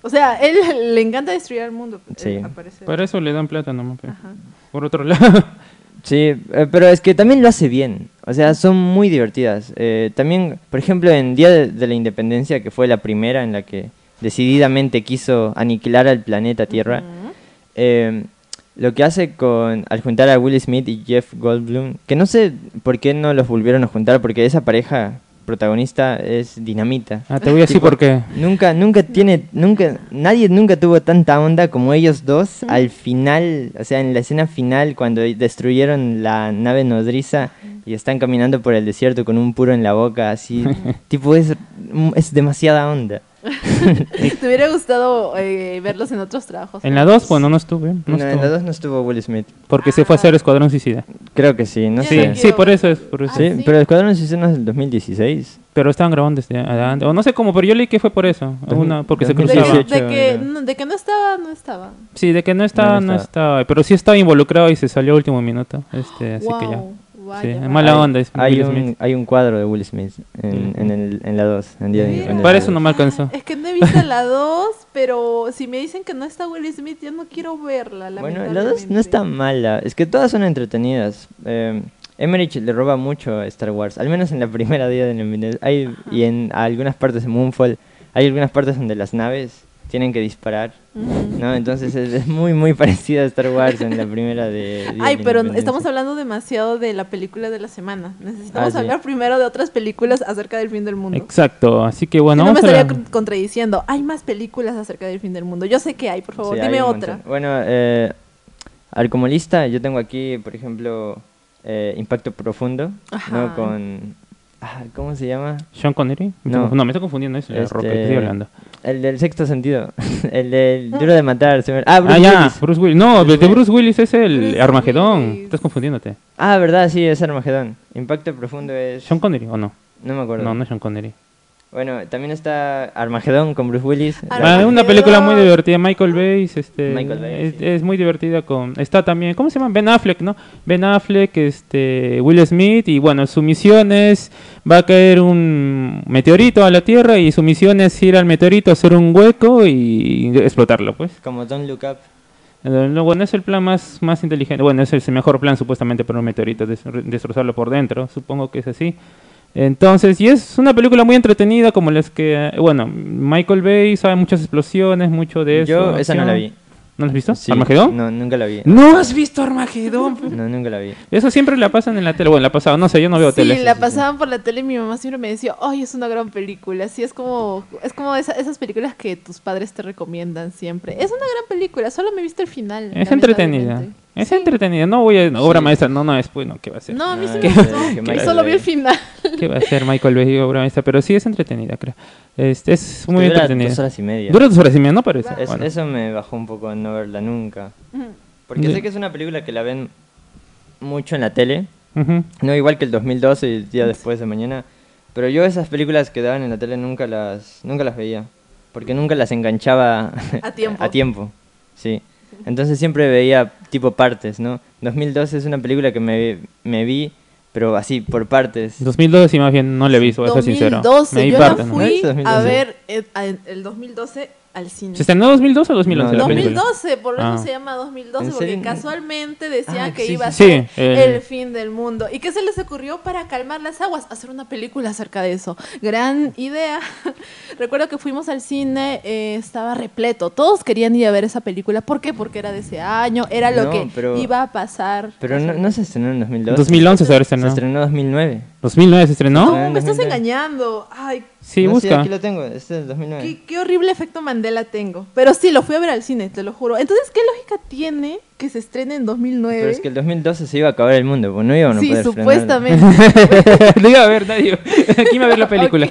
O sea, él *laughs* le encanta destruir al mundo. eh, Sí. Para eso le dan plata nomás. Por otro lado. *laughs* Sí, eh, pero es que también lo hace bien. O sea, son muy divertidas. Eh, también, por ejemplo, en Día de, de la Independencia, que fue la primera en la que decididamente quiso aniquilar al planeta Tierra, eh, lo que hace con al juntar a Will Smith y Jeff Goldblum, que no sé por qué no los volvieron a juntar, porque esa pareja protagonista es dinamita. Ah, te voy a decir por qué. Nunca, nunca tiene, nunca, nadie nunca tuvo tanta onda como ellos dos al final, o sea, en la escena final cuando destruyeron la nave nodriza y están caminando por el desierto con un puro en la boca, así, *laughs* tipo es, es demasiada onda. *laughs* ¿Te hubiera gustado eh, verlos en otros trabajos? En la 2, bueno, no estuve. No No, en estuvo. la dos no estuvo Will Smith, Porque se fue a hacer Escuadrón Suicida. creo que sí, no Sí, sé. sí, por eso es. Por eso. Ah, Sí, ¿sí? pero Escuadrón Suicida no es del 2016. Pero estaban grabando desde adelante. O no sé cómo, pero yo leí que fue por eso. Una, porque se De que, 2018 cruzaba. de, que, no, de que no estaba, no estaba. Sí, de que no estaba, No, no no estaba. Pero sí estaba involucrado y se salió a último minuto. Este, así que ya. Wow, vaya, Sí, vaya. mala Hay- onda es Hay Will un, hay un cuadro de Will Smith en, en, el, en la 2, en Día de. Para eso no me alcanzó. Es que no he visto la 2, pero si me dicen que no está Will Smith, ya no quiero verla. Bueno, la 2 no está mala. Es que todas son entretenidas. Eh, Emmerich le roba mucho a Star Wars. Al menos en la *laughs* primera día de la Independencia. Hay, y en algunas partes de Moonfall. Hay algunas partes donde las naves tienen que disparar. ¿no? Entonces es, es muy, muy *laughs* parecida a Star Wars en la primera de. Día Ay, pero estamos hablando demasiado de la película de la semana. Necesitamos Ah, sí. hablar primero de otras películas acerca del fin del mundo. Exacto. Así que Si bueno, no me a estaría contradiciendo. Hay más películas acerca del fin del mundo. Yo sé que hay, por favor, Sí, dime otra. Bueno, eh, a ver, como lista, yo tengo aquí, por ejemplo, eh, Impacto Profundo. Ajá. ¿no? Con. Ah, ¿Cómo se llama? Sean Connery. No. No, me estoy confundiendo eso. La Este, roca que estoy hablando. El del sexto sentido. *laughs* el del duro de matar. se me- Ah, Bruce ah, ya, Willis. Bruce Willis. No, el de. Bruce Willis es el Bruce Armagedón. Willis. Estás confundiéndote. Ah, verdad, sí, es Armagedón. Impacto profundo es. ¿Sean Connery o no? No me acuerdo. No, no es Sean Connery. Bueno, también está Armagedón con Bruce Willis. Armagedón. Ah, una película muy divertida. Michael Bay, este, Michael Bay, es, sí. es muy divertida con. Está también, ¿cómo se llama? Ben Affleck, ¿no? Ben Affleck, este, Will Smith y bueno, su misión es va a caer un meteorito a la Tierra y su misión es ir al meteorito, hacer un hueco y explotarlo, pues. Como Don't Look Up. No, Bueno, es el plan más, más inteligente. Bueno, es el mejor plan supuestamente para un meteorito, des- destrozarlo por dentro. Supongo que es así. Entonces, y es una película muy entretenida, como las que, bueno, Michael Bay sabe muchas explosiones, mucho de eso. Yo esa no la vi. ¿No la has visto? Sí, ¿Armagedón? No, nunca la vi. ¿No has visto Armagedón? *laughs* No, nunca la vi. Eso siempre la pasan en la tele. Bueno, la pasaba, no sé, yo no veo Sí, tele. la sí, sí. pasaban por la tele y mi mamá siempre me decía, ay, es una gran película. Sí, es como, es como esa- esas películas que tus padres te recomiendan siempre. Es una gran película, solo me viste el final. Es entretenida. Es entretenida. No voy a. Obra maestra, no, no, es pues, no, ¿qué va a ser? No, a mí No, sí que- me gustó. solo vi el final. ¿Qué va a ser Michael Bay obra maestra? Pero sí es entretenida, creo. Este, es muy dura entretenida. dos horas y media. Dura dos horas y media, ¿no parece? Es- Bueno. Eso me bajó un poco a no verla nunca. Porque Ya. sé que es una película que la ven mucho en la tele. Ujú. No igual que el 2012 y el día después de mañana. Pero yo esas películas que daban en la tele nunca las, nunca las veía. Porque nunca las enganchaba A tiempo. *laughs* a tiempo. Sí. Entonces siempre veía tipo partes, ¿no? 2012 es una película que me, me vi, pero así, por partes. 2012 sí más bien no le visto, voy a ser sincero. 2012, Me di yo parte, la ¿no? fui ¿No a 2012? ver eh, en el 2012 al cine. ¿Se estrenó 2012 o 2011 No, la película? 2012, por eso Ah. se llama 2012, ¿En porque serio? casualmente decía Ah, que sí, iba a sí, ser sí, el- el... fin del mundo. ¿Y qué se les ocurrió para calmar las aguas? Hacer una película acerca de eso. Gran idea. *laughs* Recuerdo que fuimos al cine, eh, estaba repleto. Todos querían ir a ver esa película. ¿Por qué? Porque era de ese año, era lo No, que pero- iba a pasar. Pero no, no se estrenó en 2012. 2011 se habrá Se estrenó en 2009. 2009 se estrenó. No, me estás 2009. engañando. Ay, Sí, No, busca. aquí lo tengo, este es del 2009. qué, qué horrible efecto Mandela tengo. Pero sí, lo fui a ver al cine, te lo juro. Entonces, ¿qué lógica tiene que se estrene en 2009? Pero es que el 2012 se iba a acabar el mundo, pues no iban a sí, poder supuestamente. *laughs* Diga, a ver, nadie. Aquí me a ver la película.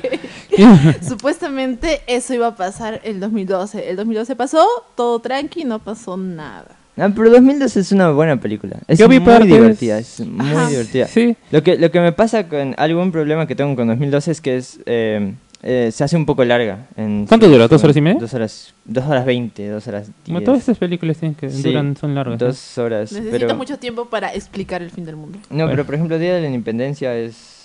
*laughs* Supuestamente eso iba a pasar el 2012. El 2012 pasó, todo tranqui, no pasó nada. Ah, pero 2012 es una buena película. Es Yo vi muy partes. divertida, es muy Ajá. divertida. Sí. Lo que, lo que me pasa con algún problema que tengo con 2012 es que es, eh, eh, se hace un poco larga. En ¿Cuánto dura? ¿Dos horas y media? Dos horas, dos horas veinte, dos horas Como diez. todas estas películas tienen que Sí, duran, son largas. ¿no? Dos horas. Necesita pero, mucho tiempo para explicar el fin del mundo. No, Bueno. pero por ejemplo, Día de la Independencia es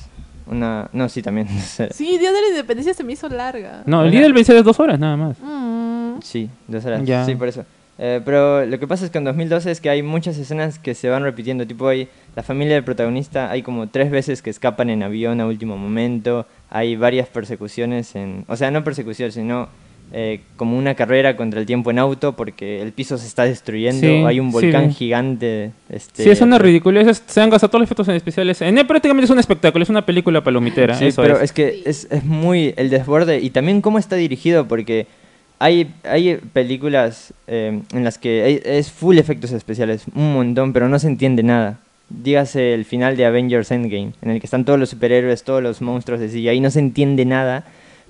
una... No, sí, también. *laughs* Sí, Día de la Independencia se me hizo larga. No, el día del vencedor es dos horas nada más. Mm. Sí, dos horas. Ya. Sí, por eso. Eh, pero lo que pasa es que en 2012 es que hay muchas escenas que se van repitiendo. Tipo, hay la familia del protagonista, hay como tres veces que escapan en avión a último momento. Hay varias persecuciones en. O sea, no persecución, sino eh, como una carrera contra el tiempo en auto porque el piso se está destruyendo. Sí, hay un sí, volcán vi. gigante. Este, Sí, es una ridiculez. Se han gastado todos los efectos especiales. En prácticamente es un espectáculo, es una película palomitera. Sí, eso pero es. es, que es, es muy el desborde y también cómo está dirigido porque hay, hay películas eh, en las que hay- es full efectos especiales, un montón, pero no se entiende nada. Dígase el final de Avengers Endgame, en el que están todos los superhéroes, todos los monstruos de CGI, no se entiende nada.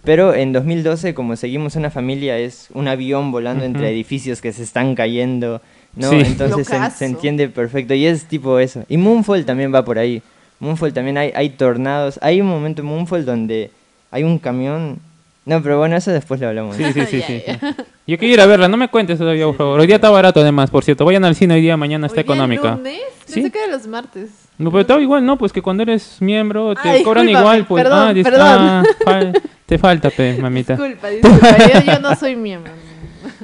Pero en 2012, como seguimos una familia, es un avión volando entre Ujú. edificios que se están cayendo, ¿no? Sí. Entonces se, se entiende perfecto. Y es tipo eso. Y Moonfall también va por ahí. Moonfall también hay, hay tornados. Hay un momento en Moonfall donde hay un camión. No, pero bueno, eso después lo hablamos. Sí, sí, sí, sí. Yo quiero ir a verla, no me cuentes todavía, por favor. Hoy día está barato además, por cierto. Vayan al cine hoy día, mañana está económica. lunes, Sí. Pensé que era los martes. No, pero está igual, no, pues que cuando eres miembro te Ah, cobran discúlpame, igual, pues. perdón, ah, dis- perdón. ah, *laughs* fal- te falta, pe, mamita. Disculpa, *laughs* disculpa, yo, yo no soy miembro.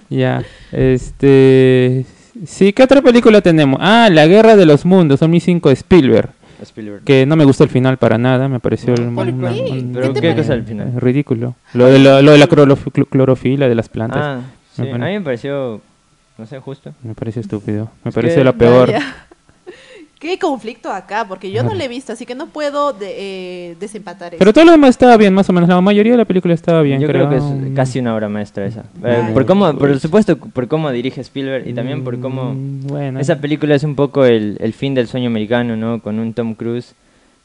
Ya, este... Sí, ¿qué otra película tenemos? Ah, La Guerra de los Mundos, 2005 de Spielberg. Spielberg. Que no me gustó el final para nada, me pareció No, el- ¿por una- qué? un- ¿Pero ¿Qué cosa al final? ridículo. Lo de, lo, lo de la clorof- cl- clorofila de las plantas. Ah, sí. Me A pare- mí me pareció, no sé, justo. Me pareció estúpido. Me Es pareció que- lo peor. Vaya. Qué conflicto acá, porque yo no le he visto, así que no puedo de- eh, desempatar eso. Pero todo lo demás estaba bien, más o menos. La mayoría de la película estaba bien. Yo creo, que es casi una obra maestra esa. Eh, por cómo, por supuesto, por cómo dirige Spielberg y también por cómo... Mm, Bueno. Esa película es un poco el, el fin del sueño americano, ¿no? Con un Tom Cruise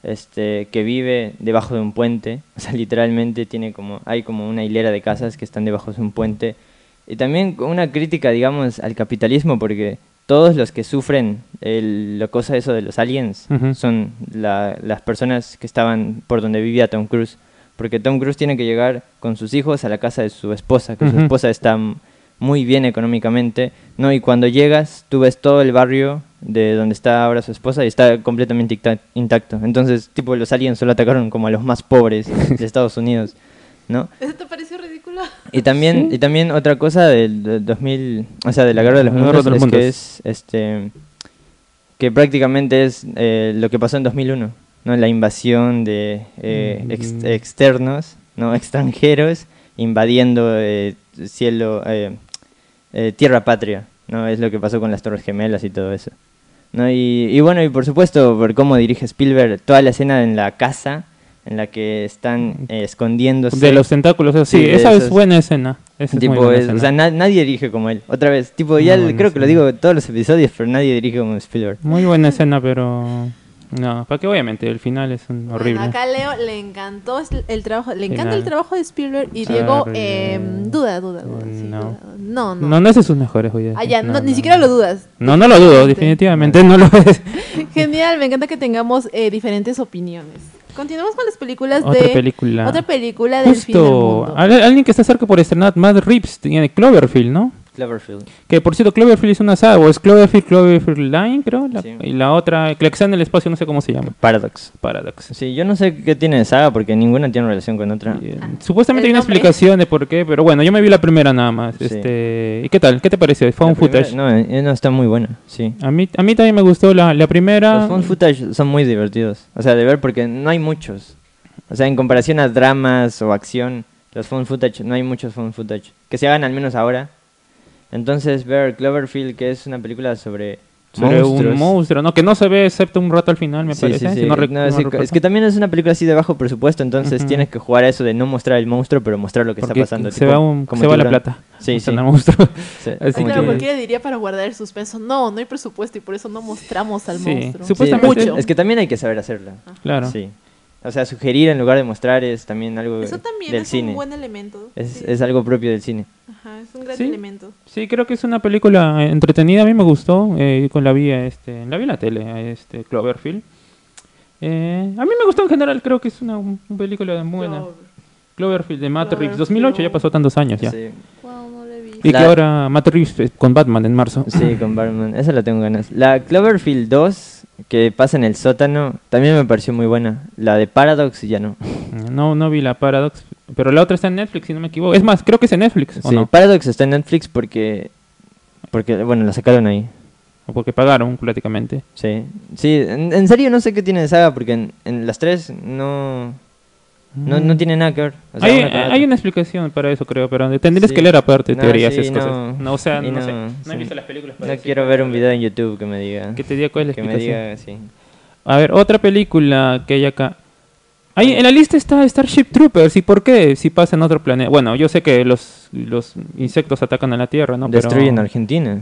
este, que vive debajo de un puente. *laughs* O sea, literalmente tiene como, hay como una hilera de casas que están debajo de un puente. Y también con una crítica, digamos, al capitalismo, porque todos los que sufren el, la cosa eso de los aliens Ujú. son la- las personas que estaban por donde vivía Tom Cruise. Porque Tom Cruise tiene que llegar con sus hijos a la casa de su esposa, que su Ujú. esposa está muy bien económicamente, ¿no? Y cuando llegas, tú ves todo el barrio de donde está ahora su esposa y está completamente intacto. Entonces, tipo, los aliens solo atacaron como a los más pobres de *laughs* Estados Unidos, ¿no? ¿Eso te pareció ridículo? Y también, y también otra cosa del, del 2000, o sea, de la guerra de los Guerra mundos, de los es Mundos. que es, este, que prácticamente es eh, lo que pasó en 2001, ¿no? La invasión de eh, ex- Mm. externos, ¿no? *laughs* Extranjeros invadiendo eh, cielo, eh, eh, tierra patria, ¿no? Es lo que pasó con las Torres Gemelas y todo eso. ¿no? Y, y bueno, y por supuesto, por cómo dirige Spielberg, toda la escena en la casa en la que están eh, escondiéndose. De los tentáculos, sí, Sí, esa es esos- buena escena. Esa es muy Tipo, buena es- escena. o sea, na- nadie dirige como él. Otra vez, tipo, ya el- buena creo que lo escena. digo en todos los episodios, pero nadie dirige como Spielberg. Muy buena escena, pero... No, para que obviamente el final es un horrible. Bueno, acá Leo le encantó es- el trabajo, le encanta Final. el trabajo de Spielberg y Diego eh, duda, duda, duda. sí, No. duda. no, no. No, no es de sus mejores, oye. Ah, ya, no, ni siquiera lo dudas. No, no lo dudo, definitivamente no lo es. *laughs* Genial, me encanta que tengamos eh, diferentes opiniones. Continuamos con las películas Otra de película. otra película del fin del Justo, mundo. al- alguien que está cerca por estrenar, Matt Reeves, tiene Cloverfield, ¿no? Cloverfield. Que por cierto, Cloverfield es una saga, o es Cloverfield, Cloverfield Line, creo. la- Sí. Y la otra, que está en el espacio, no sé cómo se llama. Paradox. Paradox. Sí, yo no sé qué tiene de saga porque ninguna tiene relación con otra. Y, eh, Supuestamente El hay una nombre. explicación de por qué, pero bueno, yo me vi la primera nada más. Sí. Este, ¿Y qué tal? ¿Qué te pareció? Fue un footage. No, eh, no, está muy buena, sí. A mí, a mí también me gustó la, la primera. Los found footage son muy divertidos. O sea, de ver porque no hay muchos. O sea, en comparación a dramas o acción, los found footage, no hay muchos found footage. Que se hagan al menos ahora. Entonces, ver Cloverfield, que es una película sobre, sobre monstruos. un monstruo, ¿no? Que no se ve excepto un rato al final, me Sí, parece. sí, si sí. no rec- No, no es, que, recuerdo. es que también es una película así de bajo presupuesto, entonces Ujú. tienes que jugar a eso de no mostrar el monstruo, pero mostrar lo que Porque está pasando. se tipo, va, un- como se va la plata. Sí, sí. el monstruo. *laughs* Sí, Así claro, que- cualquiera diría para guardar el suspenso. No, no hay presupuesto y por eso no mostramos al Sí, monstruo. supuestamente- Sí, Mucho. Es que también hay que saber hacerlo. Claro. Sí. O sea, sugerir en lugar de mostrar es también algo Eso también del es cine. un buen elemento. Es, sí. es algo propio del cine. Ajá, es un gran Sí. elemento. Sí, creo que es una película eh, entretenida, a mí me gustó, eh, con la vi, este, la vi en la tele, este, Cloverfield. Eh, a mí me gustó en general, creo que es una, un- una película buena. Clover. Cloverfield de Matt Reeves, Cloverfield. 2008, ya pasó tantos años ya. Sí, Wow, no. Y que ahora Matt Reeves eh, con Batman en marzo. sí, con Batman. Esa la tengo ganas. La Cloverfield 2, que pasa en el sótano, también me pareció muy buena. La de Paradox ya no. No, no vi la Paradox, pero la otra está en Netflix, si no me equivoco. Es más, creo que es en Netflix, ¿o Sí, no? Paradox está en Netflix porque... Porque, bueno, la sacaron ahí. O porque pagaron prácticamente. Sí, sí, en, en serio no sé qué tiene de saga porque en, en las tres no, no, no tiene nada que ver. o sea, hay, una la hay una explicación para eso, creo, pero tendrías Sí. que leer aparte No, teorías sí, esas no. cosas. No, o sea, no, sé. No he sí. visto las películas para No decir quiero ver un video en YouTube que me diga... Que te diga cuál es la que me explicación. diga, sí. A ver, otra película que hay acá. Ahí en la lista está Starship Troopers. ¿Y por qué? Si pasa en otro planeta. Bueno, yo sé que los, los insectos atacan a la Tierra, ¿no? Pero- Destruyen Argentina,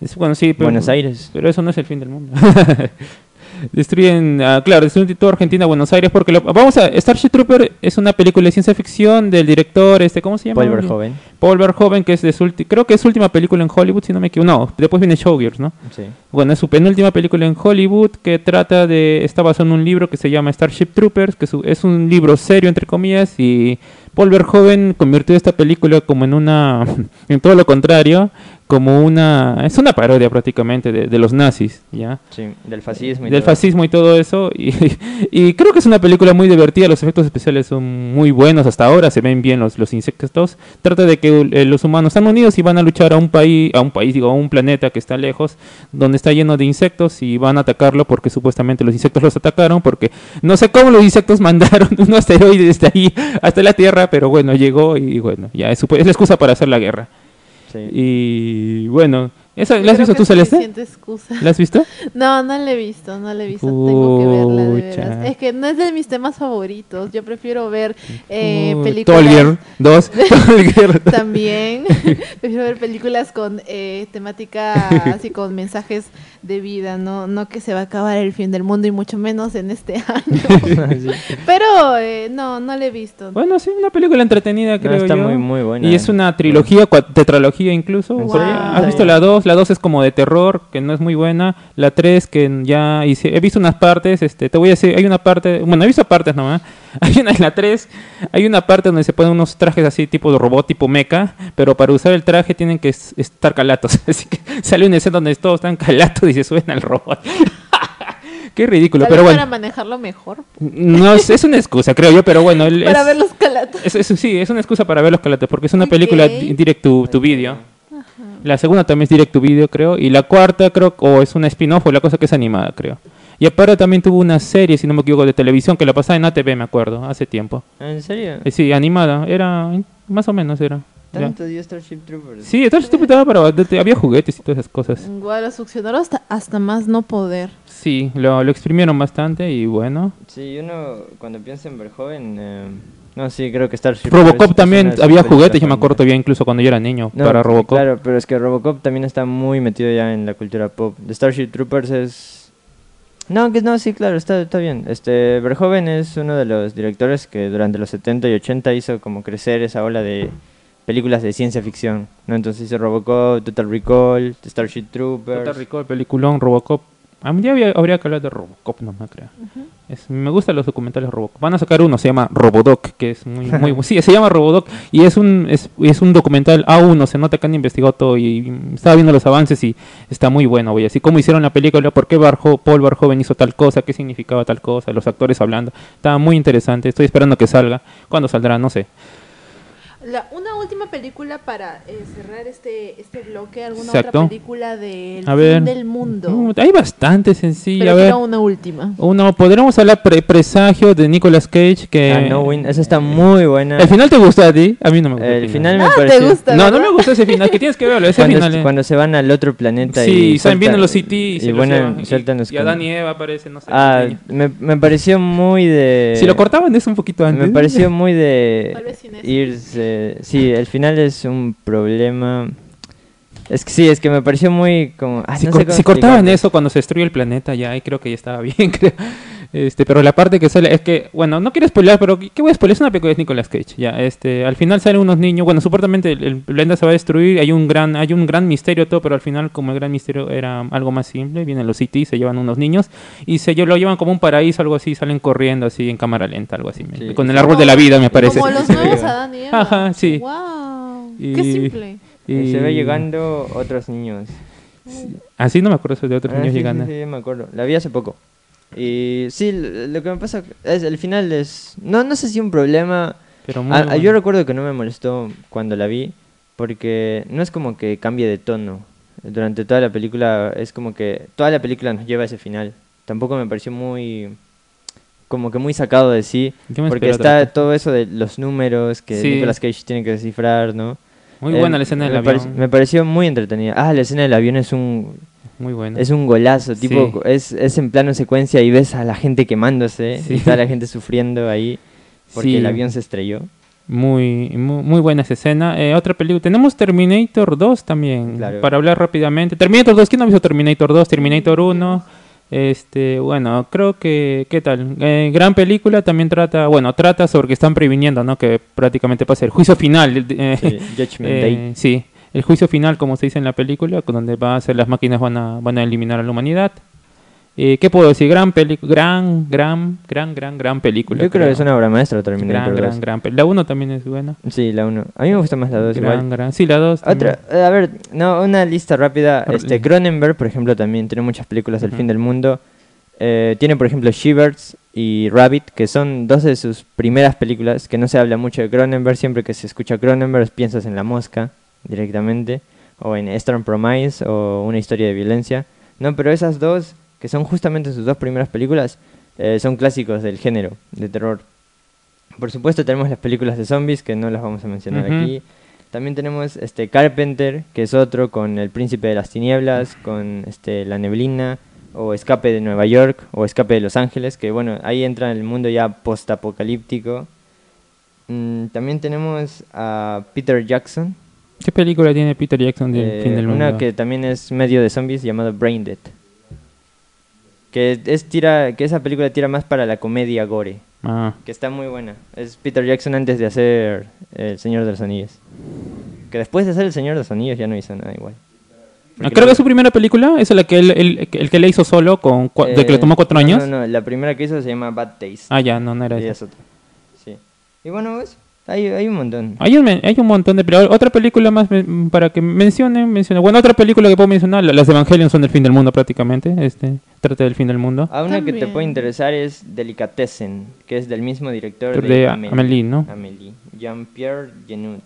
Es- bueno, sí, pero, Buenos Aires. pero eso no es el fin del mundo. *laughs* destruyen, ah, claro, destruyen toda Argentina, Buenos Aires, porque lo- vamos a Starship Trooper es una película de ciencia ficción del director, este, ¿cómo se llama? Paul Verhoeven. Paul Verhoeven, que es de su ulti- creo que es su última película en Hollywood, si no me equivoco. No, después viene Showgirls, ¿no? Sí. Bueno, es su penúltima película en Hollywood que trata de. Está basado en un libro que se llama Starship Troopers, que su- es un libro serio, entre comillas, y Paul Verhoeven convirtió esta película como en una. *laughs* en todo lo contrario, como una. Es una parodia prácticamente de, de los nazis, ¿ya? Sí, del fascismo. y Del todo. fascismo y todo eso. Y, *laughs* y creo que es una película muy divertida. Los efectos especiales son muy buenos hasta ahora. Se ven bien los, los insectos. Trata de que eh, los humanos están unidos y van a luchar a un país, a un país, digo, a un planeta que está lejos, donde está lleno de insectos y van a atacarlo porque supuestamente los insectos los atacaron. Porque no sé cómo los insectos *laughs* mandaron un asteroide desde ahí hasta la Tierra, pero bueno, llegó y bueno, ya es, es la excusa para hacer la guerra. Y bueno, ¿esa, Yo ¿la has visto tú, es Celeste? ¿La has visto? No, no la he visto, no la he visto. Tengo que verla, de veras. Es que no es de mis temas favoritos. Yo prefiero ver eh, películas. Tolger 2. Tolger También. *laughs* prefiero ver películas con eh, temática, así *laughs* con mensajes de vida, ¿no? No que se va a acabar el fin del mundo y mucho menos en este *laughs* año. Pero eh, no, no la he visto. Bueno, sí, una película entretenida, No, creo está yo. muy, muy buena. y es una trilogía, tetralogía incluso. ¿Has visto la 2? La 2 es como de terror, que no es muy buena. La 3, que ya hice, he visto unas partes, este, te voy a decir, hay una parte, bueno, he visto partes nomás. *laughs* Hay una en la 3, hay una parte donde se ponen unos trajes así tipo de robot, tipo mecha, pero para usar el traje tienen que es- estar calatos. *laughs* Así que sale una escena donde todos están calatos y se suben al robot. *laughs* Qué ridículo, pero bueno. para manejarlo mejor. No, es, es una excusa, creo yo, pero bueno. Para es- ver los calatos. es, es- sí, es una excusa para ver los calates, porque es una película di- direct to, to video. La segunda también es direct to video, creo. Y la cuarta, creo, o es una spin-off, o la cosa que es animada, creo. Y aparte también tuvo una serie, si no me equivoco, de televisión que la pasaba en ATV, me acuerdo, hace tiempo. ¿En serio? Eh, sí, animada, era, más o menos era. ¿Tanto dio Starship Troopers? Sí, estaba estúpida para, de- de- había juguetes y todas esas cosas. Igual lo succionaron hasta, hasta más no poder. Sí, lo, lo exprimieron bastante y bueno. Sí, uno cuando piensa en Verhoeven... Eh, no, sí, creo que Starship Robocop también, había juguetes, yo me acuerdo todavía incluso cuando yo era niño, No, para Robocop. Claro, pero es que Robocop también está muy metido ya en la cultura pop. The Starship Troopers es... No, que no, sí, claro, está, está bien. Este, Verhoeven es uno de los directores que durante los 70 y 80 hizo como crecer esa ola de películas de ciencia ficción, ¿no? Entonces hizo Robocop, Total Recall, The Starship Troopers. Total Recall, peliculón, Robocop. A mí ya habría que hablar de Robocop, no me creo. Es- me gustan los documentales Robocop. Van a sacar uno, se llama Robodoc, que es muy, muy, sí, se llama Robodoc y es un, es, es un documental A1, se nota que han investigado todo y mm, estaba viendo los avances y está muy bueno, güey. Así como hicieron la película, por qué Barjo, Paul Verhoeven hizo tal cosa, qué significaba tal cosa, los actores hablando. Estaba muy interesante, estoy esperando que salga. ¿Cuándo saldrá? No sé. La- una última película para eh, cerrar este, este bloque, alguna Exacto. otra película del A fin ver. del mundo. Hay bastante sencillo. Pero a ver. una última. Uno, podríamos hablar pre presagio de Nicolas Cage que Ah, no, Win, esa está muy buena. ¿El final te gustó a ti? A mí no me gustó. El final me Ah, te pareció. gusta. No, no ¿verdad? me gustó ese final, que tienes que verlo, ese Cuando, final. eh. cuando se van al otro planeta sí, y están viendo los CT y, se y los bueno, llevan, y- sueltan los y Adán y Eva aparecen, no sé. Ah, me, me pareció muy de... si lo cortaban es un poquito antes. Me pareció muy de Tal Sí, el final es un problema... Es que sí, es que me pareció muy como... ah, si, no cor- sé cómo si cortaban eso cuando se destruye el planeta, ya ahí creo que ya estaba *laughs* bien, creo. Este, pero la parte que sale es que, bueno, no quiero spoiler, pero ¿qué voy a spoiler? Es una película de Nicolas Cage. Ya, este, al final salen unos niños, bueno, supuestamente el, el planeta se va a destruir, hay un gran, hay un gran misterio todo, pero al final como el gran misterio era algo más simple, vienen los CT, se llevan unos niños y se lo llevan como un paraíso, algo así, salen corriendo así en cámara lenta, algo así, Sí. con el árbol de la vida me parece. Como los nuevos. *laughs* Adán y Eva. Ajá, sí. Wow. Y- Qué simple. Y Se ve llegando otros niños. Así no me acuerdo de otros Ah, niños sí, llegando. Sí, sí, me acuerdo. La vi hace poco. Y sí, lo que me pasa es el final es... No, no sé si un problema... Pero muy Ah, bueno. yo recuerdo que no me molestó cuando la vi porque no es como que cambie de tono. Durante toda la película es como que toda la película nos lleva a ese final. Tampoco me pareció muy como que muy sacado de sí, porque está todo eso de los números que Sí. Nicolas Cage tiene que descifrar, ¿no? Muy Eh, buena la escena del me avión. me pareció muy entretenida. Ah, la escena del avión es un Muy buena. es un golazo, Sí. tipo es, es en plano secuencia y ves a la gente quemándose Sí. y toda la gente sufriendo ahí porque Sí. el avión se estrelló. Muy, muy, muy buena esa escena. Eh, otra película. Tenemos Terminator 2 también. Claro. Para hablar rápidamente. Terminator 2. ¿Quién ha visto Terminator 2? Terminator 1. Este, bueno, creo que, ¿qué tal? Eh, gran película también trata, bueno, trata sobre que están previniendo, ¿no? Que prácticamente pasa el juicio final. eh, Sí, Judgment *laughs* eh, Day. sí, el juicio final, como se dice en la película, donde va a ser las máquinas van a, van a eliminar a la humanidad. Eh, ¿Qué puedo decir? Gran gran, gran, gran, gran, gran película. Yo creo que es una obra maestra Terminator gran, 2. gran, gran. La 1 también es buena. Sí, la 1. A mí me gusta más la 2 Gran, igual. gran. Sí, la 2. Otra, eh, a ver, no, una lista rápida. Este, Cronenberg, por ejemplo, también tiene muchas películas del Ujú. fin del mundo. Eh, tiene, por ejemplo, Shivers y Rabbit, que son dos de sus primeras películas, que no se habla mucho de Cronenberg. Siempre que se escucha Cronenberg piensas en La Mosca directamente, o en Eastern Promise, o Una historia de violencia. No, pero esas dos, que son justamente sus dos primeras películas, eh, son clásicos del género de terror. Por supuesto tenemos las películas de zombies, que no las vamos a mencionar aquí. También tenemos este Carpenter, que es otro, con El Príncipe de las Tinieblas, con este La Neblina, o Escape de Nueva York, o Escape de Los Ángeles, que bueno, ahí entra en el mundo ya post-apocalíptico. Mm, también tenemos a Peter Jackson, ¿Qué película tiene Peter Jackson del eh, fin del mundo? una que también es medio de zombies, llamado Brain Dead. Que, es tira, que esa película tira más para la comedia gore, Ah, que está muy buena. Es Peter Jackson antes de hacer El Señor de los Anillos. Que después de hacer El Señor de los Anillos ya no hizo nada igual. Ah, Porque creo que su primera película es la que él, él- el que le hizo solo, con cua- de que le Eh, tomó cuatro no, años. No, no, la primera que hizo se llama Bad Taste. Ah, ya, no, no era y esa. es otra. Sí. Y bueno, pues, hay, hay un montón. Hay un, men- hay un montón de películas. Otra película más para que mencionen, mencionen. Bueno, otra película que puedo mencionar, la- las Evangelion son del fin del mundo prácticamente. Este, trata del fin del mundo. A una que te puede interesar es Delicatessen, que es del mismo director De de, Amélie, ¿no? Amélie. Jean-Pierre Genut.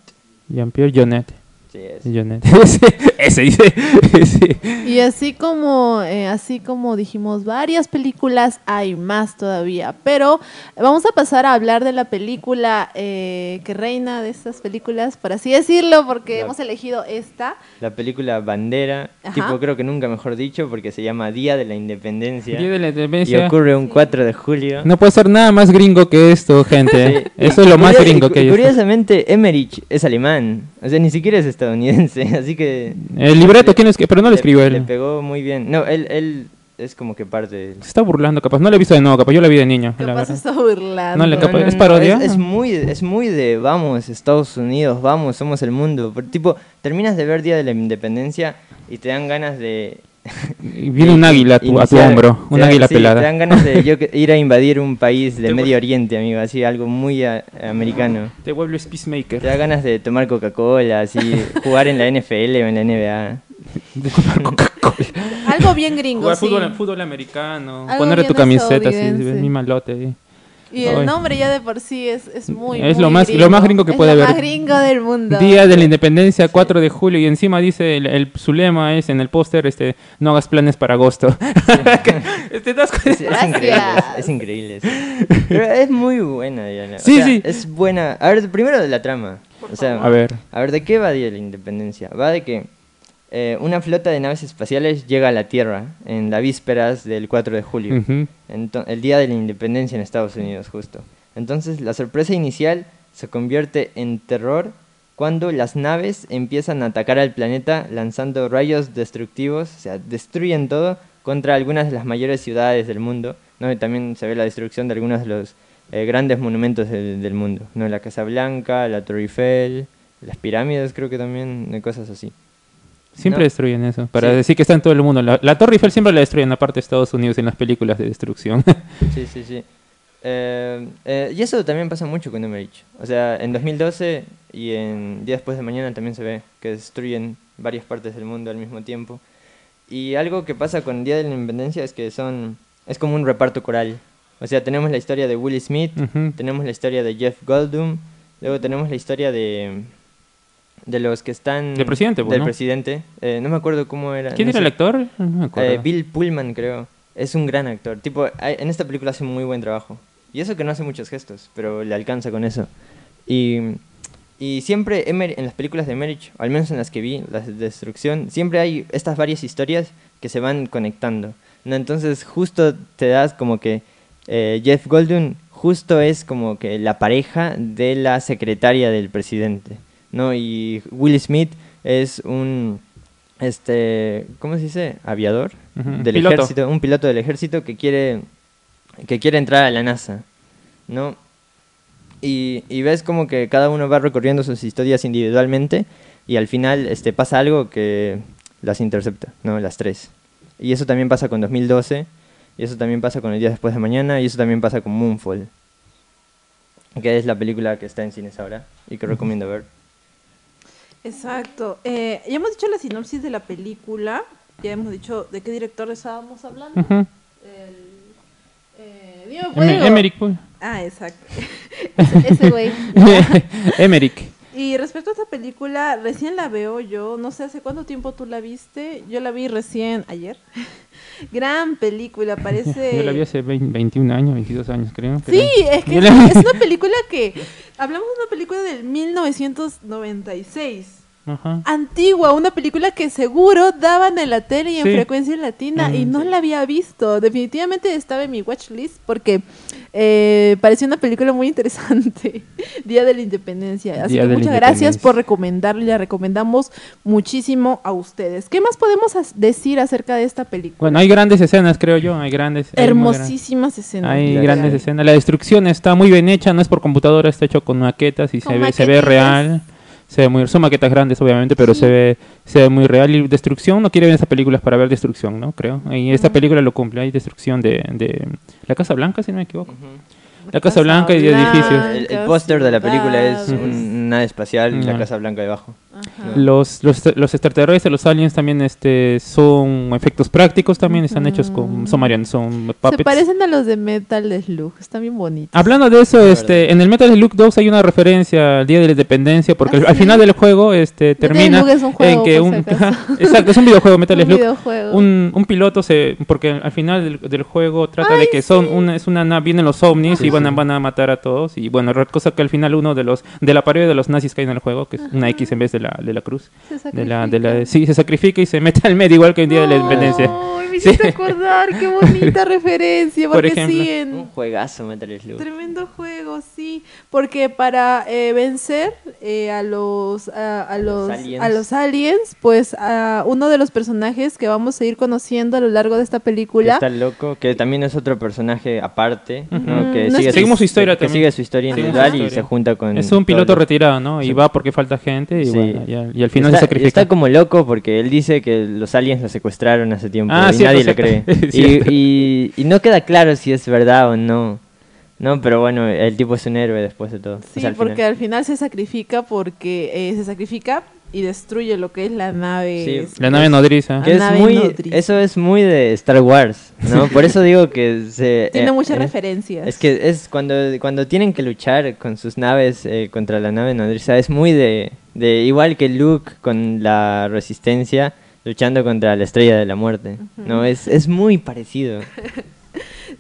Jean-Pierre Jeunet. Sí, es. Ese, *laughs* ese dice. *laughs* ese. Y así como, eh, así como dijimos varias películas, hay más todavía. Pero vamos a pasar a hablar de la película eh, que reina de estas películas, por así decirlo, porque La- hemos elegido esta. La película Bandera, Ajá. tipo creo que nunca mejor dicho, porque se llama Día de la Independencia. Día de la y Independencia. ocurre un 4 de julio. No puede ser nada más gringo que esto, gente. *laughs* Sí. Eso es lo más gringo que hay. Curiosamente, Emmerich es alemán. O sea, ni siquiera es estadounidense. *laughs* Así que. El libreto, ¿quién es que? Pero no lo le- escribió Le él. pegó muy bien. No, él, él es como que parte del. Se está burlando, capaz. No lo he visto de nuevo, capaz. Yo la vi de niño. la Capaz verdad. está burlando. No le capaz- no, ¿es parodia? Es, es muy, es muy de vamos, Estados Unidos, vamos, somos el mundo. Por- tipo, terminas de ver Día de la Independencia y te dan ganas de viene un águila a tu, a tu Iniciar- hombro, un águila sí, pelada. Te dan ganas de yo *laughs* que- ir a invadir un país de Te Medio Oriente, amigo, así, algo muy a- americano. Te vuelves peacemaker. Te da ganas de tomar Coca-Cola, así, *laughs* jugar en la NFL o en la NBA. De tomar Coca-Cola. Algo bien gringo, Jugar sí. fútbol, fútbol americano. Ponerte tu camiseta así, mi malote. ahí. Y el Ay. nombre ya de por sí es, es muy, Es muy lo más- lo más gringo que Es puede lo haber. más gringo del mundo. Día de la Independencia, 4 de julio, y encima dice, el, el- su lema es en el póster, este, no hagas planes para agosto. *laughs* Es, es increíble, es, increíble. Pero es muy buena, Diana. O Sí, sea, sí. Es buena. A ver, primero de la trama. O sea, A ver. A ver, ¿de qué va Día de la Independencia? Va de que eh, una flota de naves espaciales llega a la Tierra en las vísperas del 4 de julio, el Día de la Independencia en Estados Unidos, justo. Entonces, la sorpresa inicial se convierte en terror cuando las naves empiezan a atacar al planeta lanzando rayos destructivos, o sea, destruyen todo contra algunas de las mayores ciudades del mundo, ¿no? Y también se ve la destrucción de algunos de los eh, grandes monumentos del, del mundo, ¿no? La Casa Blanca, la Torre Eiffel, las pirámides creo que también, cosas así. Siempre No. destruyen eso, para Sí. decir que está en todo el mundo. La, la Torre Eiffel siempre la destruyen, aparte de Estados Unidos, en las películas de destrucción. *laughs* Sí, sí, sí. Eh, eh, y eso también pasa mucho con Emmerich. O sea, en 2012 y en Día Después de Mañana también se ve que destruyen varias partes del mundo al mismo tiempo. Y algo que pasa con Día de la Independencia es que son es como un reparto coral. O sea, tenemos la historia de Will Smith, tenemos la historia de Jeff Goldblum, luego tenemos la historia de de los que están Del presidente, pues, del ¿no? presidente. Eh, no me acuerdo cómo era. ¿Quién no era sé. el actor? No me acuerdo. Eh, Bill Pullman, creo. Es un gran actor. Tipo, hay- en esta película hace muy buen trabajo. Y eso que no hace muchos gestos, pero le alcanza con eso. Y, y siempre Emer- en las películas de Emmerich, al menos en las que vi, las de destrucción, siempre hay estas varias historias que se van conectando. ¿no? Entonces justo te das como que eh, Jeff Goldblum justo es como que la pareja de la secretaria del presidente. ¿No? Y Will Smith es un este ¿cómo se dice? aviador del piloto. ejército, un piloto del ejército que quiere que quiere entrar a la NASA, ¿no? Y, y ves como que cada uno va recorriendo sus historias individualmente y al final este pasa algo que las intercepta, ¿no? Las tres. Y eso también pasa con 2012, y eso también pasa con El día después de mañana, y eso también pasa con Moonfall, que es la película que está en cines ahora y que recomiendo ver. Exacto. Eh, ya hemos dicho la sinopsis de la película. Ya hemos dicho de qué director estábamos hablando. Ujú. El, eh, Diego pues. Ah, exacto. ese, ese güey. *laughs* Emmerich. Y respecto a esta película, recién la veo yo. No sé hace cuánto tiempo tú la viste. Yo la vi recién ayer. *laughs* Gran película, parece. *laughs* Yo la vi hace 20 21 años, 22 años, creo. pero- Sí, es que *laughs* la- es una película que. Hablamos de una película del 1996. Ajá. Antigua, una película que seguro daban en la tele y en Sí. frecuencia latina y no sí. la había visto. Definitivamente estaba en mi watchlist porque eh, parecía una película muy interesante. *laughs* Día de la Independencia. Así Día que muchas gracias por recomendarla la recomendamos muchísimo a ustedes. ¿Qué más podemos decir acerca de esta película? Bueno, hay grandes escenas, creo yo. Hay grandes. hay Hermosísimas escenas. Hay grandes escenas. La destrucción está muy bien hecha, no es por computadora, está hecho con maquetas y Con se ve, se ve real. Se ve muy, son maquetas grandes, obviamente, pero Sí. se ve se ve muy real. Y destrucción, no quiere ver esas películas para ver destrucción, ¿no? Creo. Y esta película lo cumple. Hay destrucción de, de la Casa Blanca, si no me equivoco. La Casa Blanca y de edificios. El, el póster de la película es ciudades. un- una nave espacial y la Ujú. Casa Blanca debajo. Los, los, los extraterrestres, los aliens también este, son efectos prácticos, también están hechos con. Son, marian- son Se puppets. parecen a los de Metal Slug. Están bien bonitos. Hablando de eso, Es este, en el Metal Slug 2 hay una referencia al Día de la Independencia, porque Ah, al, al final del juego este, termina Slug es un juego, en que un... *laughs* exacto, es un videojuego Metal *laughs* Un Slug. videojuego. Un, un piloto se... Porque al final del, del juego trata de Ay, que son sí. una, es una nave, vienen los ovnis y van a, van a matar a todos. Y bueno, cosa que al final uno de los... De la parodia de los nazis que hay en el juego, que es una X en vez de la, de la cruz. Se De la, de la, sí, se sacrifica y se mete al medio igual que el Día de la Independencia. Me hiciste acordar, qué bonita *laughs* referencia. Por Porque ejemplo. sí, en Un juegazo Metal Slug. tremendo juego. sí. Porque para eh, vencer eh, a los a, a los aliens. a los aliens, pues a uno de los personajes que vamos a ir conociendo a lo largo de esta Que película. está loco, que también es otro personaje aparte, ¿no? Ujú. Que No sigue es- Seguimos su historia que sigue su historia individual su y historia. se junta con Es un piloto los- retirado, ¿no? Y Sí. va porque falta gente y, Sí. bueno, ya- y al final está, se sacrifica. está como loco porque él dice que los aliens lo secuestraron hace tiempo Ah, y cierto, nadie *laughs* cierto. le cree. Y, y, y no queda claro si es verdad o no. No, pero bueno, el tipo es un héroe después de todo. Sí, O sea, al porque final. al final se sacrifica porque eh, se sacrifica y destruye lo que es la nave. Sí. La nave nodriza. Que es nave muy, nodriza. eso es muy de Star Wars, ¿no? Por eso digo que se... *laughs* Tiene eh, muchas eh, referencias. Es que es cuando, cuando tienen que luchar con sus naves eh, contra la nave nodriza, es muy de, de igual que Luke con la resistencia luchando contra la estrella de la muerte. No, es, es muy parecido. *laughs*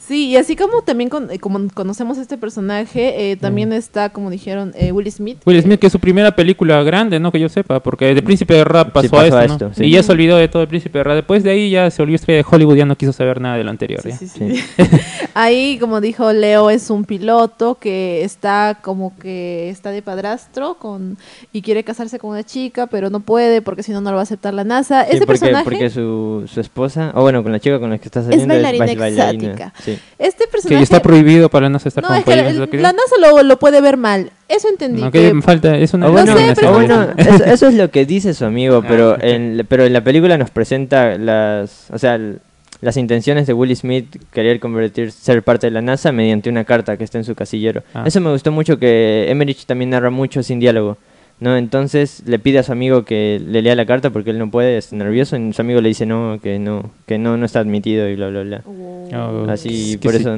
Sí, y así como también con- eh, como conocemos este personaje, eh, también está, como dijeron, eh, Will Smith. Will Smith, que es su primera película grande, ¿no? Que yo sepa, porque de Príncipe de Rap Sí, pasó, a esto, a ¿no? esto, sí. Y ya se olvidó de todo el Príncipe de Rap. Después de ahí ya se estrella de Hollywood, ya no quiso saber nada de lo anterior. Sí, ¿ya? sí, sí. *laughs* Ahí, como dijo Leo, es un piloto que está como que está de padrastro con y quiere casarse con una chica, pero no puede porque si no no lo va a aceptar la NASA. Sí, Este porque, personaje, porque su, su esposa, o bueno, con la chica con la que está saliendo bailarina bais- bailarina. exótica. Sí. este Que personaje, ya está prohibido para no estar no con es que la, pollos, ¿es lo que la? NASA lo, lo puede ver mal. Eso entendí. No, que- que falta, es una O bueno, sé, pero o bueno. eso, eso es lo que dice su amigo, *laughs* Ah, pero, en, pero en la película nos presenta las, o sea, las intenciones de Will Smith querer convertir, ser parte de la NASA mediante una carta que está en su casillero. Ah. Eso me gustó mucho que Emmerich también narra mucho sin diálogo. ¿No? Entonces le pide a su amigo que le lea la carta porque él no puede, está nervioso, y su amigo le dice no, que no, que no, no está admitido y bla bla bla. Oh, Así, es que por sí. eso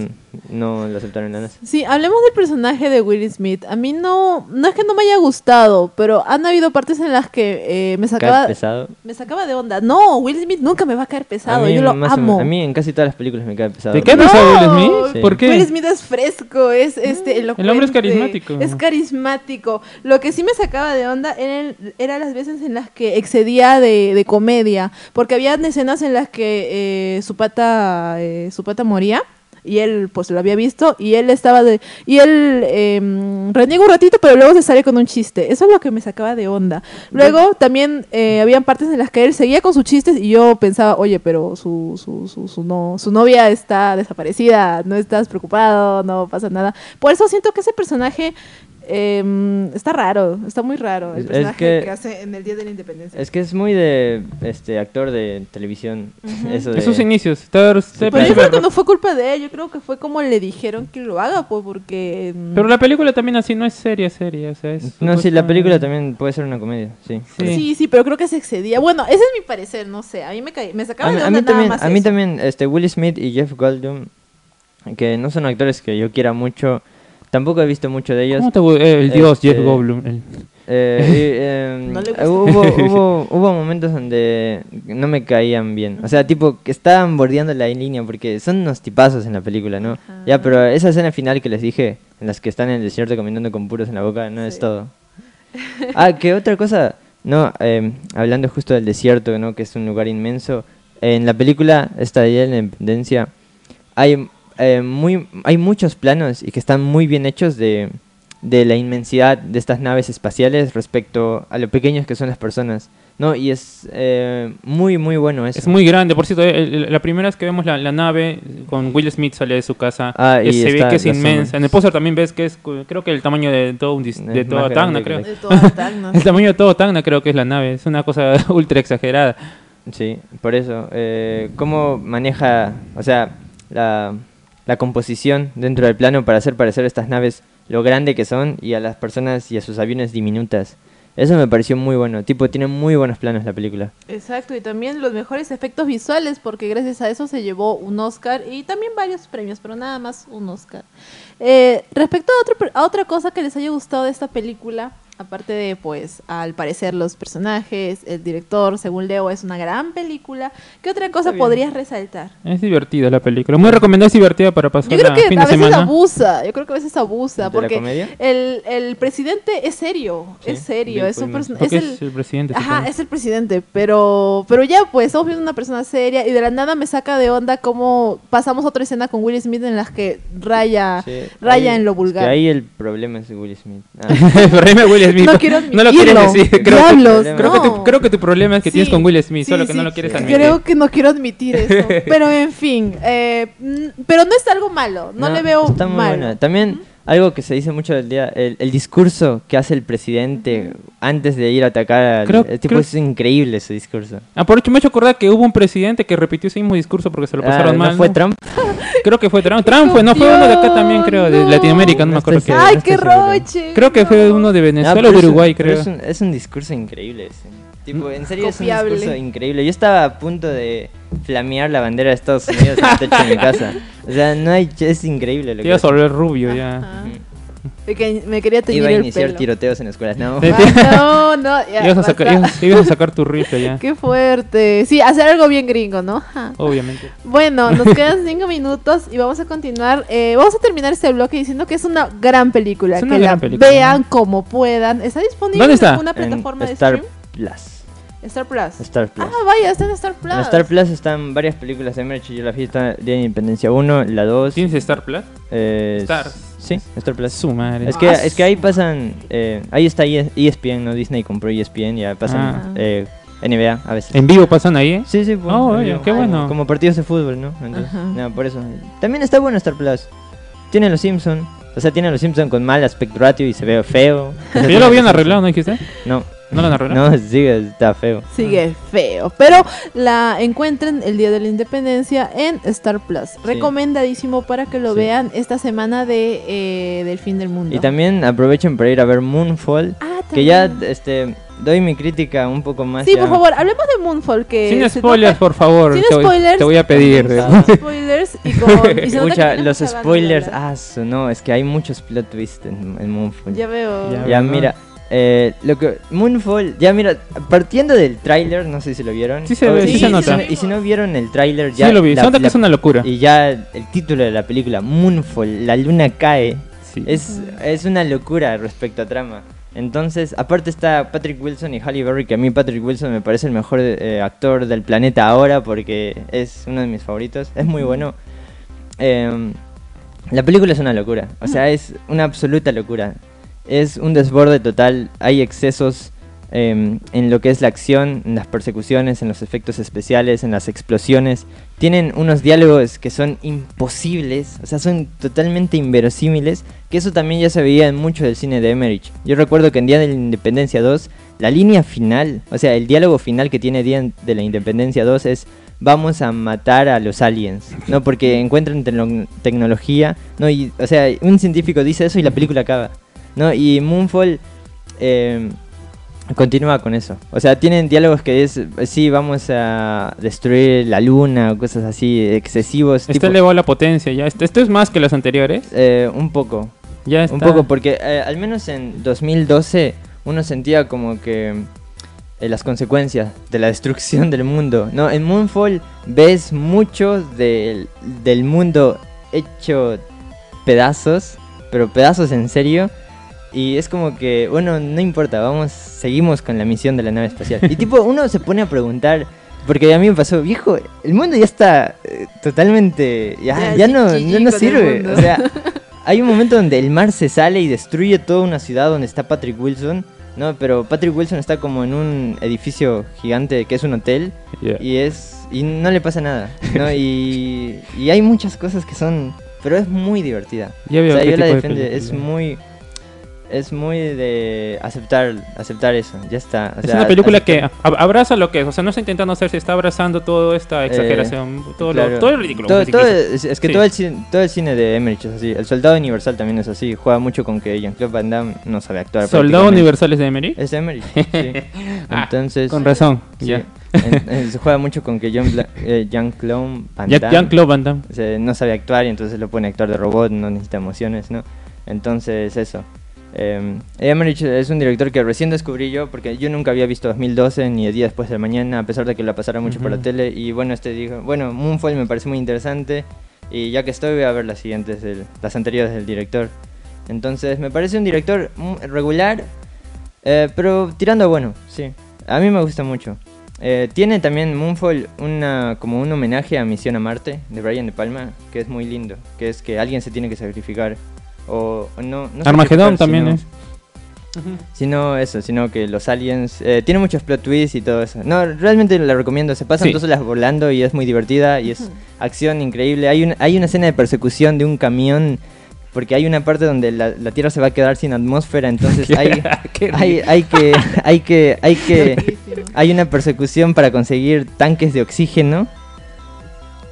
no lo aceptaron en la NASA. Sí, hablemos del personaje de Will Smith. A mí no, no es que no me haya gustado, pero han habido partes en las que eh, me sacaba, pesado. me sacaba de onda. No, Will Smith nunca me va a caer pesado. a mí, Yo lo amo. a mí en casi todas las películas me cae pesado. ¿Te cae No, pesado Will Smith? Sí. ¿Por qué? Will Smith es fresco, es este El hombre es carismático. Es carismático. Lo que sí me sacaba de onda eran era las veces en las que excedía de, de comedia, porque había escenas en las que eh, su pata eh, su pata moría y él pues lo había visto y él estaba de y él eh, reniega un ratito pero luego se sale con un chiste. Eso es lo que me sacaba de onda. Luego también eh, habían partes en las que él seguía con sus chistes y yo pensaba oye pero su su, su, su no su novia está desaparecida no estás preocupado no pasa nada por eso siento que ese personaje eh, está raro está muy raro el Es- personaje que- que... hace en el día de la independencia Es que es muy de este actor de televisión. Eso de... Esos inicios. Pero yo creo que no fue culpa de él yo creo que fue como le dijeron que lo haga pues porque mm, Pero la película también así no es seria, seria. O sea, es No, sí, la película también puede ser una comedia, sí. Sí. Sí, sí, pero creo que se excedía. Bueno, ese es mi parecer, no sé. A mí me, caí- me sacaba A mí, de a onda mí nada también, más a mí eso. también este, Will Smith y Jeff Goldblum, que no son actores que yo quiera mucho, tampoco he visto mucho de ellos. ¿Cómo te eh, el dios Este, Jeff Goldblum? el- Eh, *laughs* em, No le gusta. hubo, hubo, *laughs* hubo momentos donde no me caían bien. O sea, tipo, que estaban bordeando la línea porque son unos tipazos en la película, ¿no? Ajá. Ya, pero esa escena final que les dije, en las que están en el desierto caminando con puros en la boca, no es todo. *laughs* Ah, que otra cosa, no, em, hablando justo del desierto, ¿no? Que es un lugar inmenso. En la película, esta de la Independencia, hay, eh, muy, hay muchos planos y que están muy bien hechos de, de la inmensidad de estas naves espaciales respecto a lo pequeños que son las personas. ¿no? Y es eh, muy, muy bueno eso. Es muy grande, por cierto, el- el- la primera vez que vemos la, la nave con Will Smith sale de su casa, Ah, y se ve que es inmensa. En el póster también ves que es, creo que el tamaño de todo un dis- *laughs* de toda Tacna, creo. De Tacnas. El tamaño de todo Tacna creo que es la nave, es una cosa *laughs* ultra exagerada. Sí, por eso. Eh, ¿Cómo maneja, o sea, la, la composición dentro del plano para hacer parecer estas naves lo grande que son y a las personas y a sus aviones diminutas? Eso me pareció muy bueno. Tipo, tiene muy buenos planos la película. Exacto, y también los mejores efectos visuales, porque gracias a eso se llevó un Oscar y también varios premios, pero nada más un Oscar. Eh, respecto a, otro, a otra cosa que les haya gustado de esta película, Aparte de, pues, al parecer los personajes, el director, según Leo, es una gran película. ¿Qué otra cosa podrías resaltar? Es divertida la película. Muy recomendada, es divertida para pasar Yo creo que fin a veces abusa, yo creo que a veces abusa, ¿De la porque comedia? el, el presidente es serio, Sí, es serio, es un Pullman. person- Porque es es el, el presidente. Ajá, supongo. es el presidente, pero pero ya pues estamos viendo una persona seria y de la nada me saca de onda cómo pasamos otra escena con Will Smith en las que raya Sí, raya ahí- en lo es vulgar. que ahí el problema es Will Smith. Ah, Pero ahí me Will Smith. No quiero *laughs* No lo quieres admitirlo. decir. Creo, Diablos, que, creo, que tu, no. creo que tu problema es que tienes con Will Smith, sí, solo que sí. no lo quieres Sí. admitir. Creo que no quiero admitir eso, *laughs* pero en fin, eh, mm, pero no es algo malo, no, le veo Está muy malo. buena. También algo que se dice mucho del día, el, el discurso que hace el presidente antes de ir a atacar al Creo- el tipo creo- es increíble ese discurso. Ah, por hecho me he hecho acordar que hubo un presidente que repitió ese mismo discurso porque se lo Ah, pasaron ¿no mal. fue ¿no? Trump? *laughs* Creo que fue Trump. Trump fue, no fue uno de acá también, creo, de No. Latinoamérica, no, No me acuerdo qué. Ay, qué roche. Creo que fue no. uno de Ah, Venezuela o de Uruguay, creo. Es un, es un discurso increíble ese. Tipo, en serio es un discurso increíble. Yo estaba a punto de flamear la bandera de Estados Unidos en el techo de mi casa. O sea, no hay, es increíble lo Te que ibas a volver rubio ya. Ajá. Que me quería teñir Iba a el iniciar pelo. tiroteos en escuelas. No. Ay, *laughs* no, no, ya, Ibas a, sacar, basta. ibas, ibas a sacar tu rifle ya. Qué fuerte. Sí, hacer algo bien gringo, ¿no? Obviamente. Bueno, nos *laughs* quedan cinco minutos y vamos a continuar. eh, vamos a terminar este bloque diciendo que es una gran película. Es una que gran la película. vean como puedan. ¿Está disponible ¿Dónde en está? alguna En plataforma de Star stream? Plus. Star Plus. Star Plus. Ah, vaya, está en Star Plus. En Star Plus están varias películas de Emerich. Yo la vi, está Día de Independencia 1, la 2. ¿Tienes Star Plus? eh, Star. Sí, Star Plus. Su madre. Es que, Ah, es que ahí pasan. eh, ahí está E- ESPN, ¿no? Disney compró E ESPN, ya pasan Ah. eh, NBA a veces. ¿En vivo pasan ahí? eh? Sí, sí, pues, Oh, oye, qué bueno. Como partidos de fútbol, ¿no? Entonces, Ajá. nada, por eso. También está bueno Star Plus. Tiene los Simpsons. O sea, tiene los Simpsons con mal aspect ratio y se ve feo. *laughs* Ya lo habían arreglado, ¿no dijiste? No, ¿No lo han arreglado? no, *laughs* sigue, está feo. Sigue feo. Pero la encuentren el día de la independencia en Star Plus. Recomendadísimo para que lo Sí. vean esta semana de eh, del fin del mundo. Y también aprovechen para ir a ver Moonfall. Ah, Que ya, este, doy mi crítica un poco más. Sí, ya. por favor, hablemos de Moonfall. Que Sin spoilers, por favor. Sin te, voy- spoilers. te voy a pedir. Sin *laughs* spoilers y con. y los spoilers, ah, no, es que hay muchos plot twists en, en Moonfall. Ya veo. Ya. Mira, eh, lo que Moonfall, ya mira, partiendo del tráiler, no sé si lo vieron. Sí se ve, sí y se si nota. no- Y si no vieron el tráiler, Sí ya lo vi. la- la- es una locura. y ya el título de la película, Moonfall, la luna cae, Sí. es, es una locura respecto a trama. Entonces, aparte está Patrick Wilson y Halle Berry, que a mí Patrick Wilson me parece el mejor eh, actor del planeta ahora porque es uno de mis favoritos, es muy bueno. Em, la película es una locura, o sea, es una absoluta locura. Es un desborde total, hay excesos em, en lo que es la acción, en las persecuciones, en los efectos especiales, en las explosiones. Tienen unos diálogos que son imposibles, o sea, son totalmente inverosímiles, que eso también ya se veía en mucho del cine de Emmerich. Yo recuerdo que en Día de la Independencia 2, la línea final, o sea, el diálogo final que tiene Día de la Independencia 2 es vamos a matar a los aliens, ¿no? Porque encuentran tecno- tecnología, ¿no? Y, o sea, un científico dice eso y la película acaba, ¿no? Y Moonfall eh, continúa con eso. O sea, tienen diálogos que es, sí, vamos a destruir la luna o cosas así excesivos. Está tipo, elevado la potencia ya. Esto, esto es más que las anteriores. eh, un poco, Ya está. un poco, porque eh, al menos en 2012 uno sentía como que eh, las consecuencias de la destrucción del mundo. No, en Moonfall ves mucho del, del mundo hecho pedazos, pero pedazos en serio. Y es como que, bueno, no importa, vamos, seguimos con la misión de la nave espacial. Y tipo, uno se pone a preguntar, porque a mí me pasó, viejo, el mundo ya está eh, totalmente, ya, Ya, ya no, no, no sirve. O sea, *laughs* hay un momento donde el mar se sale y destruye toda una ciudad donde está Patrick Wilson. No, pero Patrick Wilson está como en un edificio gigante que es un hotel y es y no le pasa nada, ¿no? *laughs* Y, y hay muchas cosas que son, pero es muy divertida. Ya veo o sea, yo la de defiendo, es muy es muy de aceptar aceptar eso, ya está. o Es sea, una película que abraza lo que es, o sea, no está intentando hacer, se está abrazando toda esta exageración, todo, lo- Eh, todo el ridículo. Todo- es, es que Sí. todo, el cine, todo el cine de Emmerich es así. El Soldado Universal también es así. Juega mucho con que Jean-Claude Van Damme no sabe actuar. Soldado prácticamente. Universales de Emery. Es de Emmerich, sí. *laughs* Ah, Entonces... Con razón. sí. Ya. En- en- se juega mucho con que John Bla- eh, Jean-Claude Van Damme Jean-Claude Van Damme. o sea, no sabe actuar y entonces lo pone a actuar de robot, no necesita emociones, ¿no? Entonces, eso. Eh, Emmerich es un director que recién descubrí yo, porque yo nunca había visto 2012 ni El día después de mañana, a pesar de que la pasara mucho por la tele. Y bueno, este dijo, bueno, Moonfall me parece muy interesante. Y ya que estoy, voy a ver las siguientes, del- las anteriores del director. Entonces, me parece un director regular, eh, pero tirando bueno, sí. A mí me gusta mucho. Eh, tiene también Moonfall una, como un homenaje a Misión a Marte de Brian De Palma, que es muy lindo, que es que alguien se tiene que sacrificar. O, o no, no Armagedón también sino- es. Sino eso, sino que los aliens... eh, tiene muchos plot twists y todo eso. No, realmente la recomiendo. Se pasan Sí. dos horas volando y es muy divertida y es acción increíble. Hay, un, hay una escena de persecución de un camión porque hay una parte donde la, la Tierra se va a quedar sin atmósfera, entonces *laughs* *laughs* hay, hay, hay que... Hay que... Hay que... Hay una persecución para conseguir tanques de oxígeno.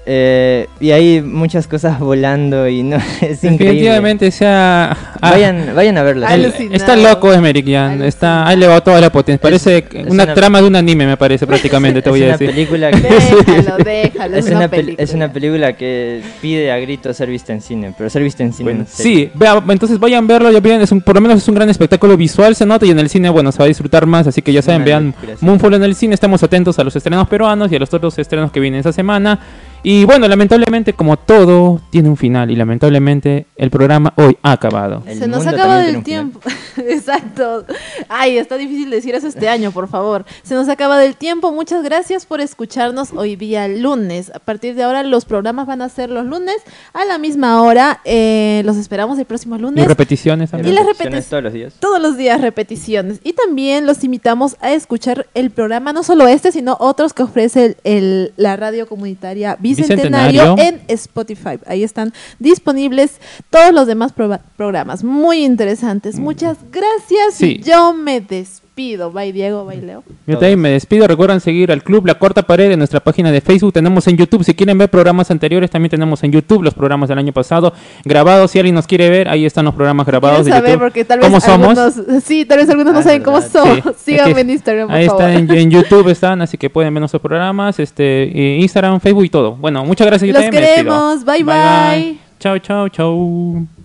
Eh, y hay muchas cosas volando y no *laughs* es increíble. Definitivamente sea... ah, Vayan, vayan a verla. El- está loco ya, Alucinado. está, ha elevado toda la potencia. Parece Es- es una, una- trama de un anime, me parece prácticamente, te *laughs* es voy a una decir. película *laughs* que... Déjalo, déjalo. Es Es, una, una pel- película. es una película que pide a gritos ser vista en cine, pero ser vista en cine. Bueno, en serio. sí, vea, entonces vayan a verlo, ya vean, es un, por lo menos es un gran espectáculo visual, se nota, y en el cine, bueno, se va a disfrutar más, así que ya Es saben, una vean. Moonfall en el cine, estamos atentos a los estrenos peruanos y a los otros estrenos que vienen esa semana. Y bueno, lamentablemente, como todo tiene un final, y lamentablemente el programa hoy ha acabado. El Se nos mundo acaba también del tiene un tiempo. *laughs* Exacto. Ay, está difícil decir eso este año, por favor. Se nos acaba del tiempo. Muchas gracias por escucharnos hoy día lunes. A partir de ahora los programas van a ser los lunes a la misma hora. Eh, los esperamos el próximo Y lunes. repeticiones Y también. las repeticiones todos los días. Todos los días repeticiones. Y también los invitamos a escuchar el programa, no solo este, sino otros que ofrece el- el- la radio comunitaria Bicentenario, Bicentenario. en Spotify. Ahí están disponibles todos los demás programas. Muy interesantes. Muchas gracias. Sí. Yo me despido. Bye, Diego. Bye, Leo. Yo también me despido. Recuerden seguir al club La Cuarta Pared en nuestra página de Facebook. Tenemos en YouTube. Si quieren ver programas anteriores, también tenemos en YouTube los programas del año pasado grabados. Si alguien nos quiere ver, ahí están los programas grabados de saber YouTube. porque tal vez ¿Cómo somos? algunos, sí, tal vez algunos no Ah, saben cómo somos. Sí. Síganme Es que en Instagram, por Ahí favor. está, en, en YouTube están, así que pueden ver nuestros programas, este, Instagram, Facebook y todo. Bueno, muchas gracias. yo Los despido. queremos. Bye, bye. Chao, chao, chao.